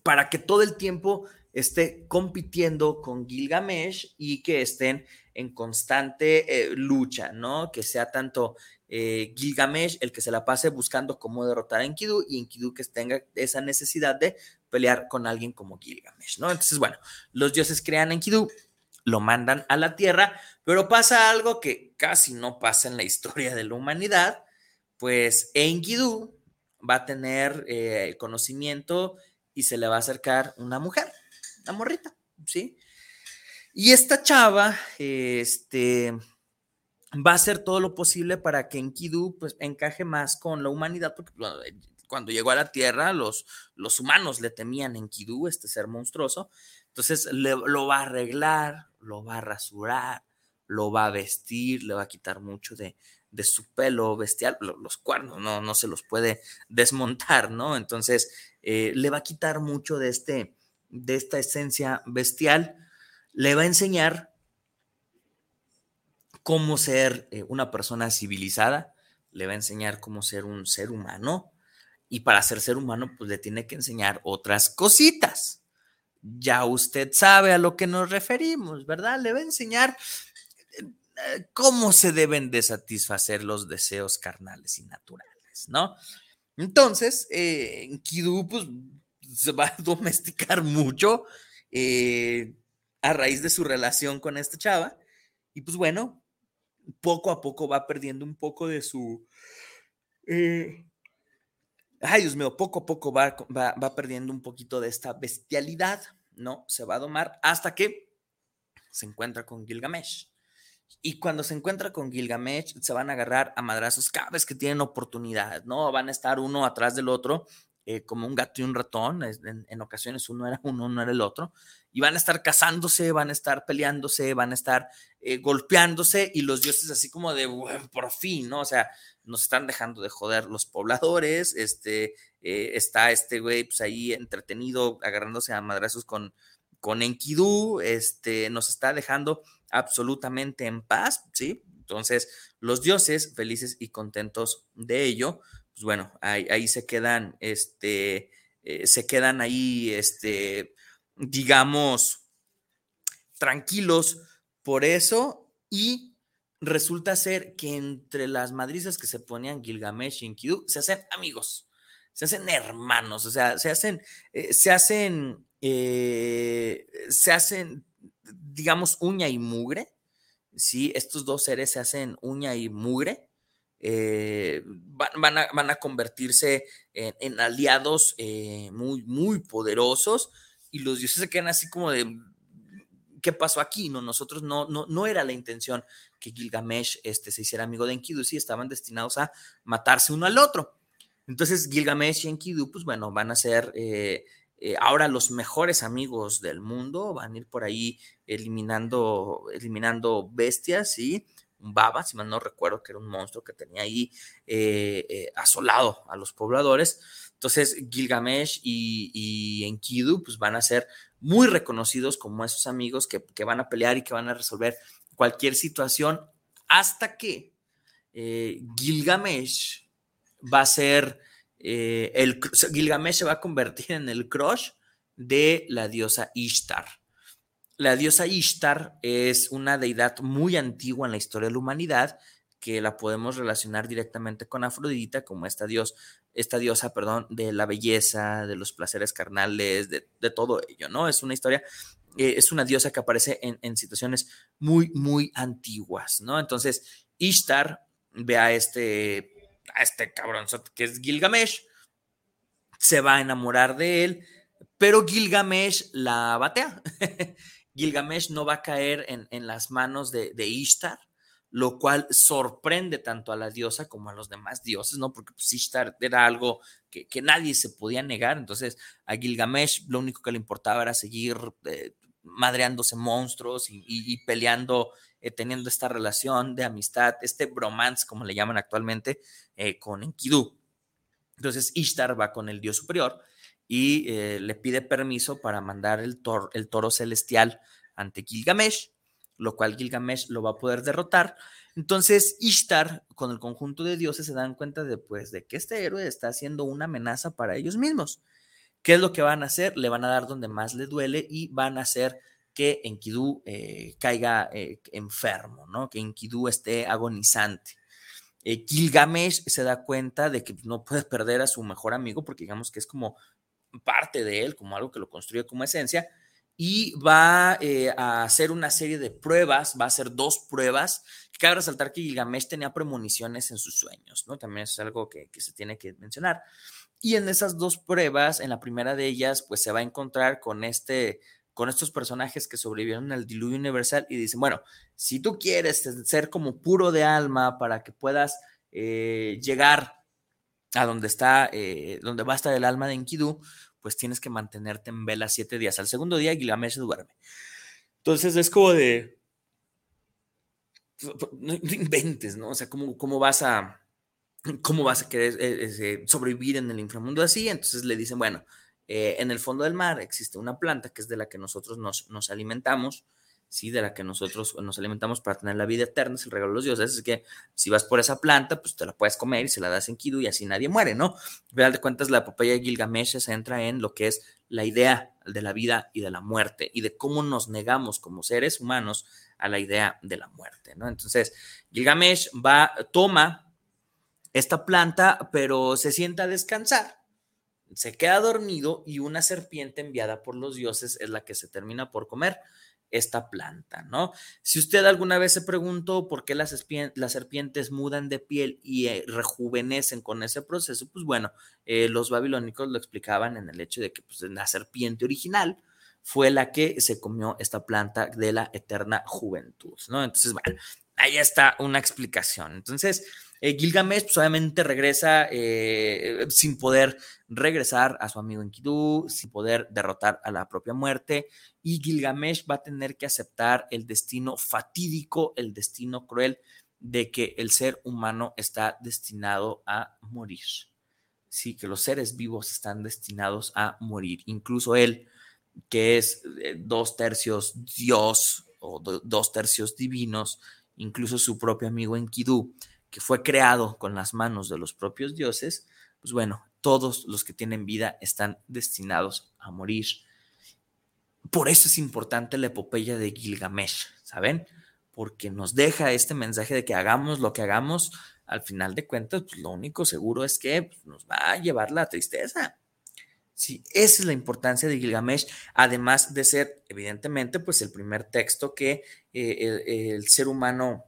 Para que todo el tiempo esté compitiendo con Gilgamesh y que estén en constante eh, lucha, ¿no? Que sea tanto eh, Gilgamesh el que se la pase buscando cómo derrotar a Enkidu y Enkidu que tenga esa necesidad de pelear con alguien como Gilgamesh, ¿no? Entonces, bueno, los dioses crean a Enkidu, lo mandan a la Tierra, pero pasa algo que casi no pasa en la historia de la humanidad, pues Enkidu va a tener eh, conocimiento y se le va a acercar una mujer, una morrita, ¿sí? Y esta chava, este, va a hacer todo lo posible para que Enkidu pues encaje más con la humanidad, porque cuando llegó a la Tierra, los, los humanos le temían Enkidu, este ser monstruoso, entonces lo va a arreglar, lo va a rasurar, lo va a vestir, le va a quitar mucho de, su pelo bestial, los cuernos, no, no se los puede desmontar, ¿no? Entonces, eh, le va a quitar mucho de, este, de esta esencia bestial, le va a enseñar cómo ser eh, una persona civilizada, le va a enseñar cómo ser un ser humano y para ser ser humano pues le tiene que enseñar otras cositas. Ya usted sabe a lo que nos referimos, ¿verdad? Le va a enseñar eh, cómo se deben de satisfacer los deseos carnales y naturales, ¿no? Entonces, eh, pues se va a domesticar mucho eh, a raíz de su relación con esta chava y pues bueno, poco a poco va perdiendo un poco de su... Eh, ay, Dios mío, poco a poco va, va, perdiendo un poquito de esta bestialidad, ¿no? Se va a domar hasta que se encuentra con Gilgamesh. Y cuando se encuentra con Gilgamesh, se van a agarrar a madrazos cada vez que tienen oportunidad, ¿no? Van a estar uno atrás del otro, eh, como un gato y un ratón. En, ocasiones uno era uno, no era el otro. Y van a estar cazándose, van a estar peleándose, van a estar eh, golpeándose. Y los dioses, así como de por fin, ¿no? O sea, nos están dejando de joder los pobladores. Este eh, está este güey, pues ahí entretenido, agarrándose a madrazos con, con Enkidu. Este nos está dejando absolutamente en paz, ¿sí? Entonces, los dioses, felices y contentos de ello, pues bueno, ahí, se quedan, este, eh, se quedan ahí, este, digamos, tranquilos por eso y resulta ser que entre las madrizas que se ponían Gilgamesh y Enkidu se hacen amigos, se hacen hermanos, o sea, se hacen, eh, se hacen, eh, se hacen, digamos, uña y mugre, ¿sí? Estos dos seres se hacen uña y mugre, eh, van, a, convertirse en, aliados eh, muy, muy poderosos y los dioses se quedan así como de, ¿qué pasó aquí? No, nosotros no, no, no era la intención que Gilgamesh este, se hiciera amigo de Enkidu, sí, estaban destinados a matarse uno al otro. Entonces Gilgamesh y Enkidu, pues bueno, van a ser eh, ahora los mejores amigos del mundo, van a ir por ahí eliminando, eliminando bestias, ¿sí? Baba, si mal no recuerdo, que era un monstruo que tenía ahí eh, eh, asolado a los pobladores. Entonces, Gilgamesh y, Enkidu pues, van a ser muy reconocidos como esos amigos que, van a pelear y que van a resolver cualquier situación hasta que eh, Gilgamesh va a ser el Gilgamesh se va a convertir en el crush de la diosa Ishtar. La diosa Ishtar es una deidad muy antigua en la historia de la humanidad que la podemos relacionar directamente con Afrodita como esta, dios, esta diosa, perdón, de la belleza, de los placeres carnales, de, todo ello, ¿no? Es una historia, eh, es una diosa que aparece en, situaciones muy, muy antiguas, ¿no? Entonces, Ishtar ve a este, a este que es Gilgamesh, se va a enamorar de él, pero Gilgamesh la batea. Gilgamesh no va a caer en, las manos de, Ishtar, lo cual sorprende tanto a la diosa como a los demás dioses, ¿no? Porque pues, Ishtar era algo que, nadie se podía negar, entonces a Gilgamesh lo único que le importaba era seguir eh, madreándose monstruos y, peleando, eh, teniendo esta relación de amistad, este bromance, como le llaman actualmente, eh, con Enkidu. Entonces Ishtar va con el dios superior y eh, le pide permiso para mandar el, el toro celestial ante Gilgamesh, lo cual Gilgamesh lo va a poder derrotar. Entonces Ishtar con el conjunto de dioses se dan cuenta de, pues, de que este héroe está haciendo una amenaza para ellos mismos. ¿Qué es lo que van a hacer? Le van a dar donde más le duele y van a hacer que Enkidu eh, caiga eh, enfermo, ¿no? Que Enkidu esté agonizante. Gilgamesh se da cuenta de que no puede perder a su mejor amigo porque digamos que es como parte de él, como algo que lo construye como esencia, y va eh, a hacer una serie de pruebas, va a hacer dos pruebas. Cabe resaltar que Gilgamesh tenía premoniciones en sus sueños, ¿no? También es algo que, se tiene que mencionar. Y en esas dos pruebas, en la primera de ellas, pues se va a encontrar con este, con estos personajes que sobrevivieron al diluvio universal y dicen, bueno, si tú quieres ser como puro de alma para que puedas eh, llegar a donde está, eh, donde va a estar el alma de Enkidu, pues tienes que mantenerte en vela siete días. Al segundo día Gilgamesh duerme. Entonces es como de, no, inventes, ¿no? O sea, ¿cómo, cómo vas a, cómo vas a querer eh, sobrevivir en el inframundo así? Entonces le dicen, bueno, eh, en el fondo del mar existe una planta que es de la que nosotros nos, nos alimentamos, ¿sí? De la que nosotros nos alimentamos para tener la vida eterna, es el regalo de los dioses. Es que si vas por esa planta, pues te la puedes comer y se la das en Kidu y así nadie muere, ¿no? Al de cuentas, la epopeya de Gilgamesh se centra en lo que es la idea de la vida y de la muerte y de cómo nos negamos como seres humanos a la idea de la muerte, ¿no? Entonces, Gilgamesh va, toma esta planta, pero se sienta a descansar se queda dormido y una serpiente enviada por los dioses es la que se termina por comer esta planta, ¿no? Si usted alguna vez se preguntó por qué las, serpientes mudan de piel y eh, rejuvenecen con ese proceso, pues bueno, eh, los babilónicos lo explicaban en el hecho de que pues, la serpiente original fue la que se comió esta planta de la eterna juventud, ¿no? Entonces, bueno, ahí está una explicación. Entonces, eh, Gilgamesh pues, obviamente regresa eh, sin poder regresar a su amigo Enkidu, sin poder derrotar a la propia muerte, y Gilgamesh va a tener que aceptar el destino fatídico, el destino cruel de que el ser humano está destinado a morir. Sí, que los seres vivos están destinados a morir. Incluso él, que es eh, dos tercios Dios o dos tercios divinos, incluso su propio amigo Enkidu, que fue creado con las manos de los propios dioses, pues bueno, todos los que tienen vida están destinados a morir. Por eso es importante la epopeya de Gilgamesh, ¿saben? Porque nos deja este mensaje de que hagamos lo que hagamos, al final de cuentas, pues lo único seguro es que pues, nos va a llevar la tristeza. Sí, esa es la importancia de Gilgamesh, además de ser, evidentemente, pues el primer texto que eh, el, ser humano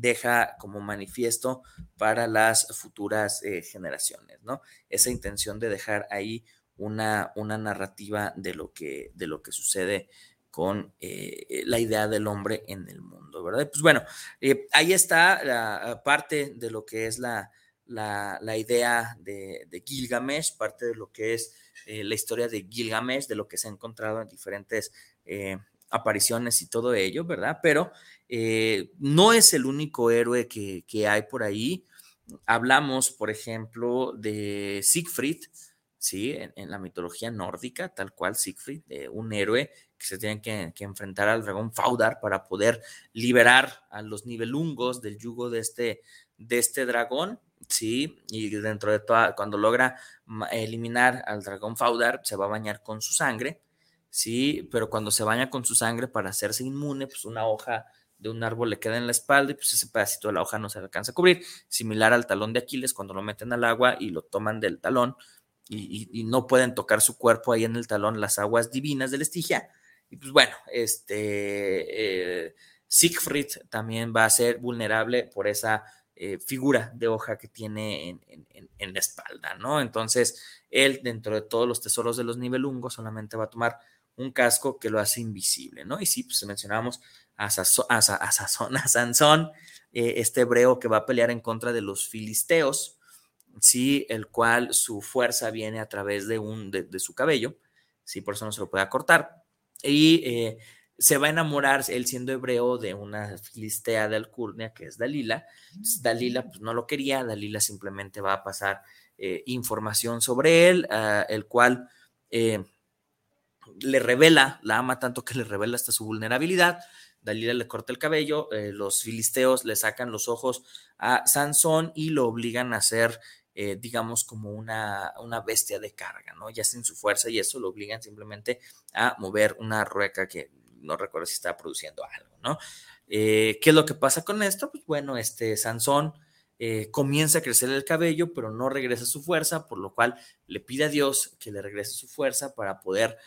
deja como manifiesto para las futuras eh, generaciones, ¿no? Esa intención de dejar ahí una, una narrativa de lo, que, de lo que sucede con eh, la idea del hombre en el mundo, ¿verdad? Pues bueno, eh, ahí está la parte de lo que es la, la, idea de, de, Gilgamesh, parte de lo que es la historia de Gilgamesh, de lo que se ha encontrado en diferentes apariciones y todo ello, ¿verdad? Pero eh, no es el único héroe que, hay por ahí. Hablamos, por ejemplo, de Siegfried, ¿sí? En, la mitología nórdica, tal cual Siegfried, un héroe que se tiene que, enfrentar al dragón Faudar para poder liberar a los nivelungos del yugo de este, de este dragón, ¿sí? Y dentro de toda, cuando logra eliminar al dragón Faudar, se va a bañar con su sangre, ¿sí? Pero cuando se baña con su sangre para hacerse inmune, pues una hoja de un árbol le queda en la espalda y pues ese pedacito de la hoja no se alcanza a cubrir, similar al talón de Aquiles cuando lo meten al agua y lo toman del talón y, no pueden tocar su cuerpo ahí en el talón las aguas divinas del Estigia. Y pues bueno, este eh, Siegfried también va a ser vulnerable por esa eh, figura de hoja que tiene en, en, la espalda, ¿no? Entonces, él dentro de todos los tesoros de los nivelungos solamente va a tomar un casco que lo hace invisible, ¿no? Y sí, pues mencionábamos a, a, Sansón, eh, este hebreo que va a pelear en contra de los filisteos, sí, el cual su fuerza viene a través de, un, de, su cabello, sí, por eso no se lo puede cortar, y eh, se va a enamorar, él siendo hebreo, de una filistea de Alcurnia, que es Dalila, Dalila pues no lo quería, Dalila simplemente va a pasar eh, información sobre él, ah, el cual le revela, la ama tanto que le revela hasta su vulnerabilidad, Dalila le corta el cabello, eh, los filisteos le sacan los ojos a Sansón y lo obligan a ser, eh, digamos, como una, una, bestia de carga, ¿no? Ya sin su fuerza y eso lo obligan simplemente a mover una rueca que no recuerdo si está produciendo algo, ¿no? Eh, ¿Qué es lo que pasa con esto? Pues bueno, este Sansón comienza a crecer el cabello, pero no regresa su fuerza, por lo cual le pide a Dios que le regrese su fuerza para poder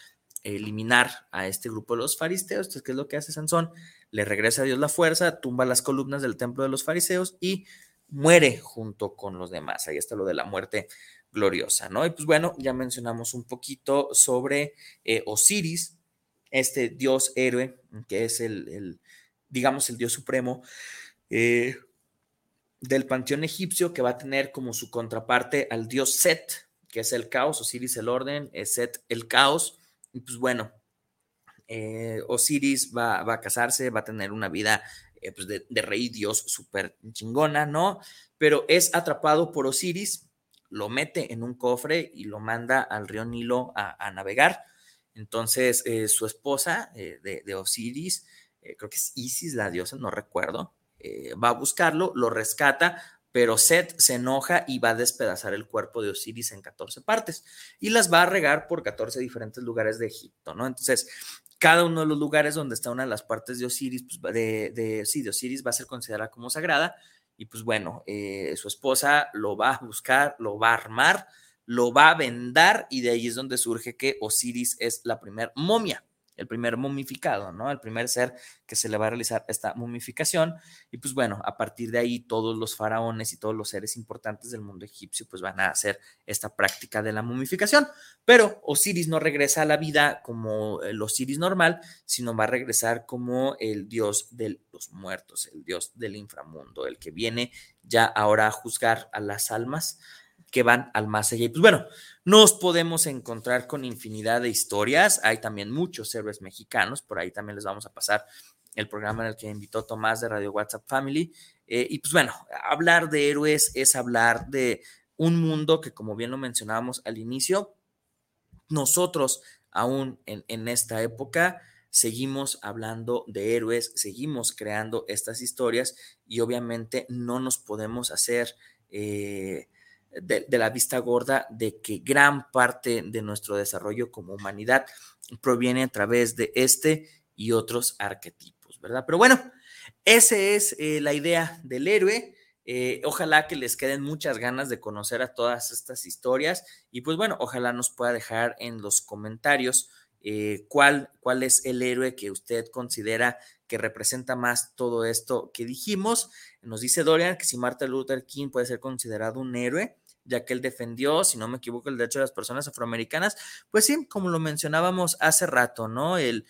eliminar a este grupo de los fariseos. Entonces, ¿qué es lo que hace Sansón? Le regresa a Dios la fuerza, tumba las columnas del templo de los fariseos y muere junto con los demás. Ahí está lo de la muerte gloriosa, ¿no? Y pues bueno, ya mencionamos un poquito sobre eh, Osiris, este dios héroe, que es el, digamos, el dios supremo eh, del panteón egipcio, que va a tener como su contraparte al dios Set, que es el caos, Osiris el orden, Set el caos, pues bueno, eh, Osiris va, a casarse, va a tener una vida eh, pues de, rey dios súper chingona, ¿no? Pero es atrapado por Osiris, lo mete en un cofre y lo manda al río Nilo a, navegar. Entonces, eh, su esposa de, Osiris, creo que es Isis, la diosa, no recuerdo, va a buscarlo, lo rescata, pero Set se enoja y va a despedazar el cuerpo de Osiris en 14 partes y las va a regar por 14 diferentes lugares de Egipto, ¿no? Entonces, cada uno de los lugares donde está una de las partes de Osiris, pues, de, sí, de Osiris va a ser considerada como sagrada y pues bueno, su esposa lo va a buscar, lo va a armar, lo va a vendar y de ahí es donde surge que Osiris es la primera momia, el primer momificado, ¿no? El primer ser que se le va a realizar esta momificación. Y pues bueno, a partir de ahí todos los faraones y todos los seres importantes del mundo egipcio pues van a hacer esta práctica de la momificación. Pero Osiris no regresa a la vida como el Osiris normal, sino va a regresar como el dios de los muertos, el dios del inframundo, el que viene ya ahora a juzgar a las almas que van al más allá. Y pues bueno, nos podemos encontrar con infinidad de historias. Hay también muchos héroes mexicanos, por ahí también les vamos a pasar el programa en el que invitó Tomás de Radio WhatsApp Family. Eh, y pues bueno, hablar de héroes es hablar de un mundo que, como bien lo mencionábamos al inicio, nosotros aún en, esta época seguimos hablando de héroes, seguimos creando estas historias y obviamente no nos podemos hacer... Eh, de, la vista gorda de que gran parte de nuestro desarrollo como humanidad proviene a través de este y otros arquetipos, ¿verdad? Pero bueno, esa es eh, la idea del héroe. Eh, ojalá que les queden muchas ganas de conocer a todas estas historias y pues bueno, ojalá nos pueda dejar en los comentarios eh, cuál, cuál es el héroe que usted considera que representa más todo esto que dijimos. Nos dice Dorian que si Martin Luther King puede ser considerado un héroe, ya que él defendió, si no me equivoco, el derecho de las personas afroamericanas, pues sí, como lo mencionábamos hace rato, ¿no? El,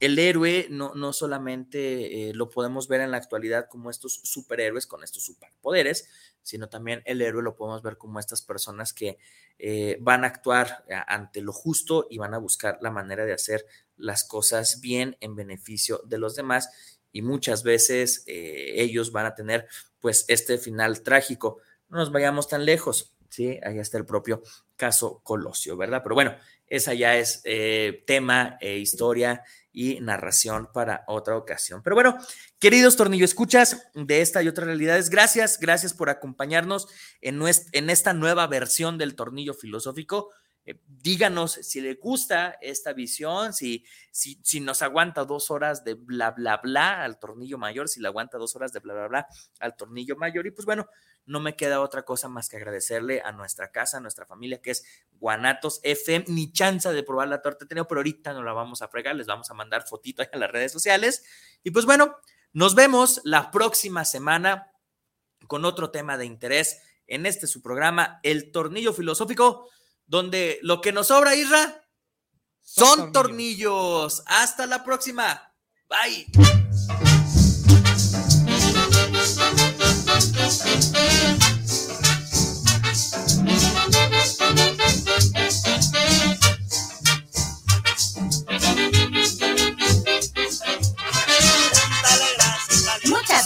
el héroe no, no solamente eh, lo podemos ver en la actualidad como estos superhéroes con estos superpoderes, sino también el héroe lo podemos ver como estas personas que eh, van a actuar eh, ante lo justo y van a buscar la manera de hacer las cosas bien en beneficio de los demás y muchas veces ellos van a tener pues este final trágico. No nos vayamos tan lejos. ¿Sí? Ahí está el propio caso Colosio, ¿verdad? Pero bueno, esa ya es eh, tema, e historia y narración para otra ocasión. Pero bueno, queridos tornillo escuchas de esta y otras realidades, gracias, gracias por acompañarnos en, en esta nueva versión del tornillo filosófico. Eh, díganos si le gusta esta visión, si, si, si, nos aguanta dos horas de bla, bla, bla al tornillo mayor, si le aguanta dos horas de bla, bla, bla al tornillo mayor. Y pues bueno, no me queda otra cosa más que agradecerle a nuestra casa, a nuestra familia, que es Guanatos FM. Ni chance de probar la torta tenía, pero ahorita no la vamos a fregar, les vamos a mandar fotito en las redes sociales. Y pues bueno, nos vemos la próxima semana con otro tema de interés en este su programa, El Tornillo Filosófico donde lo que nos sobra, Isra, son, tornillos. Hasta la próxima. Bye.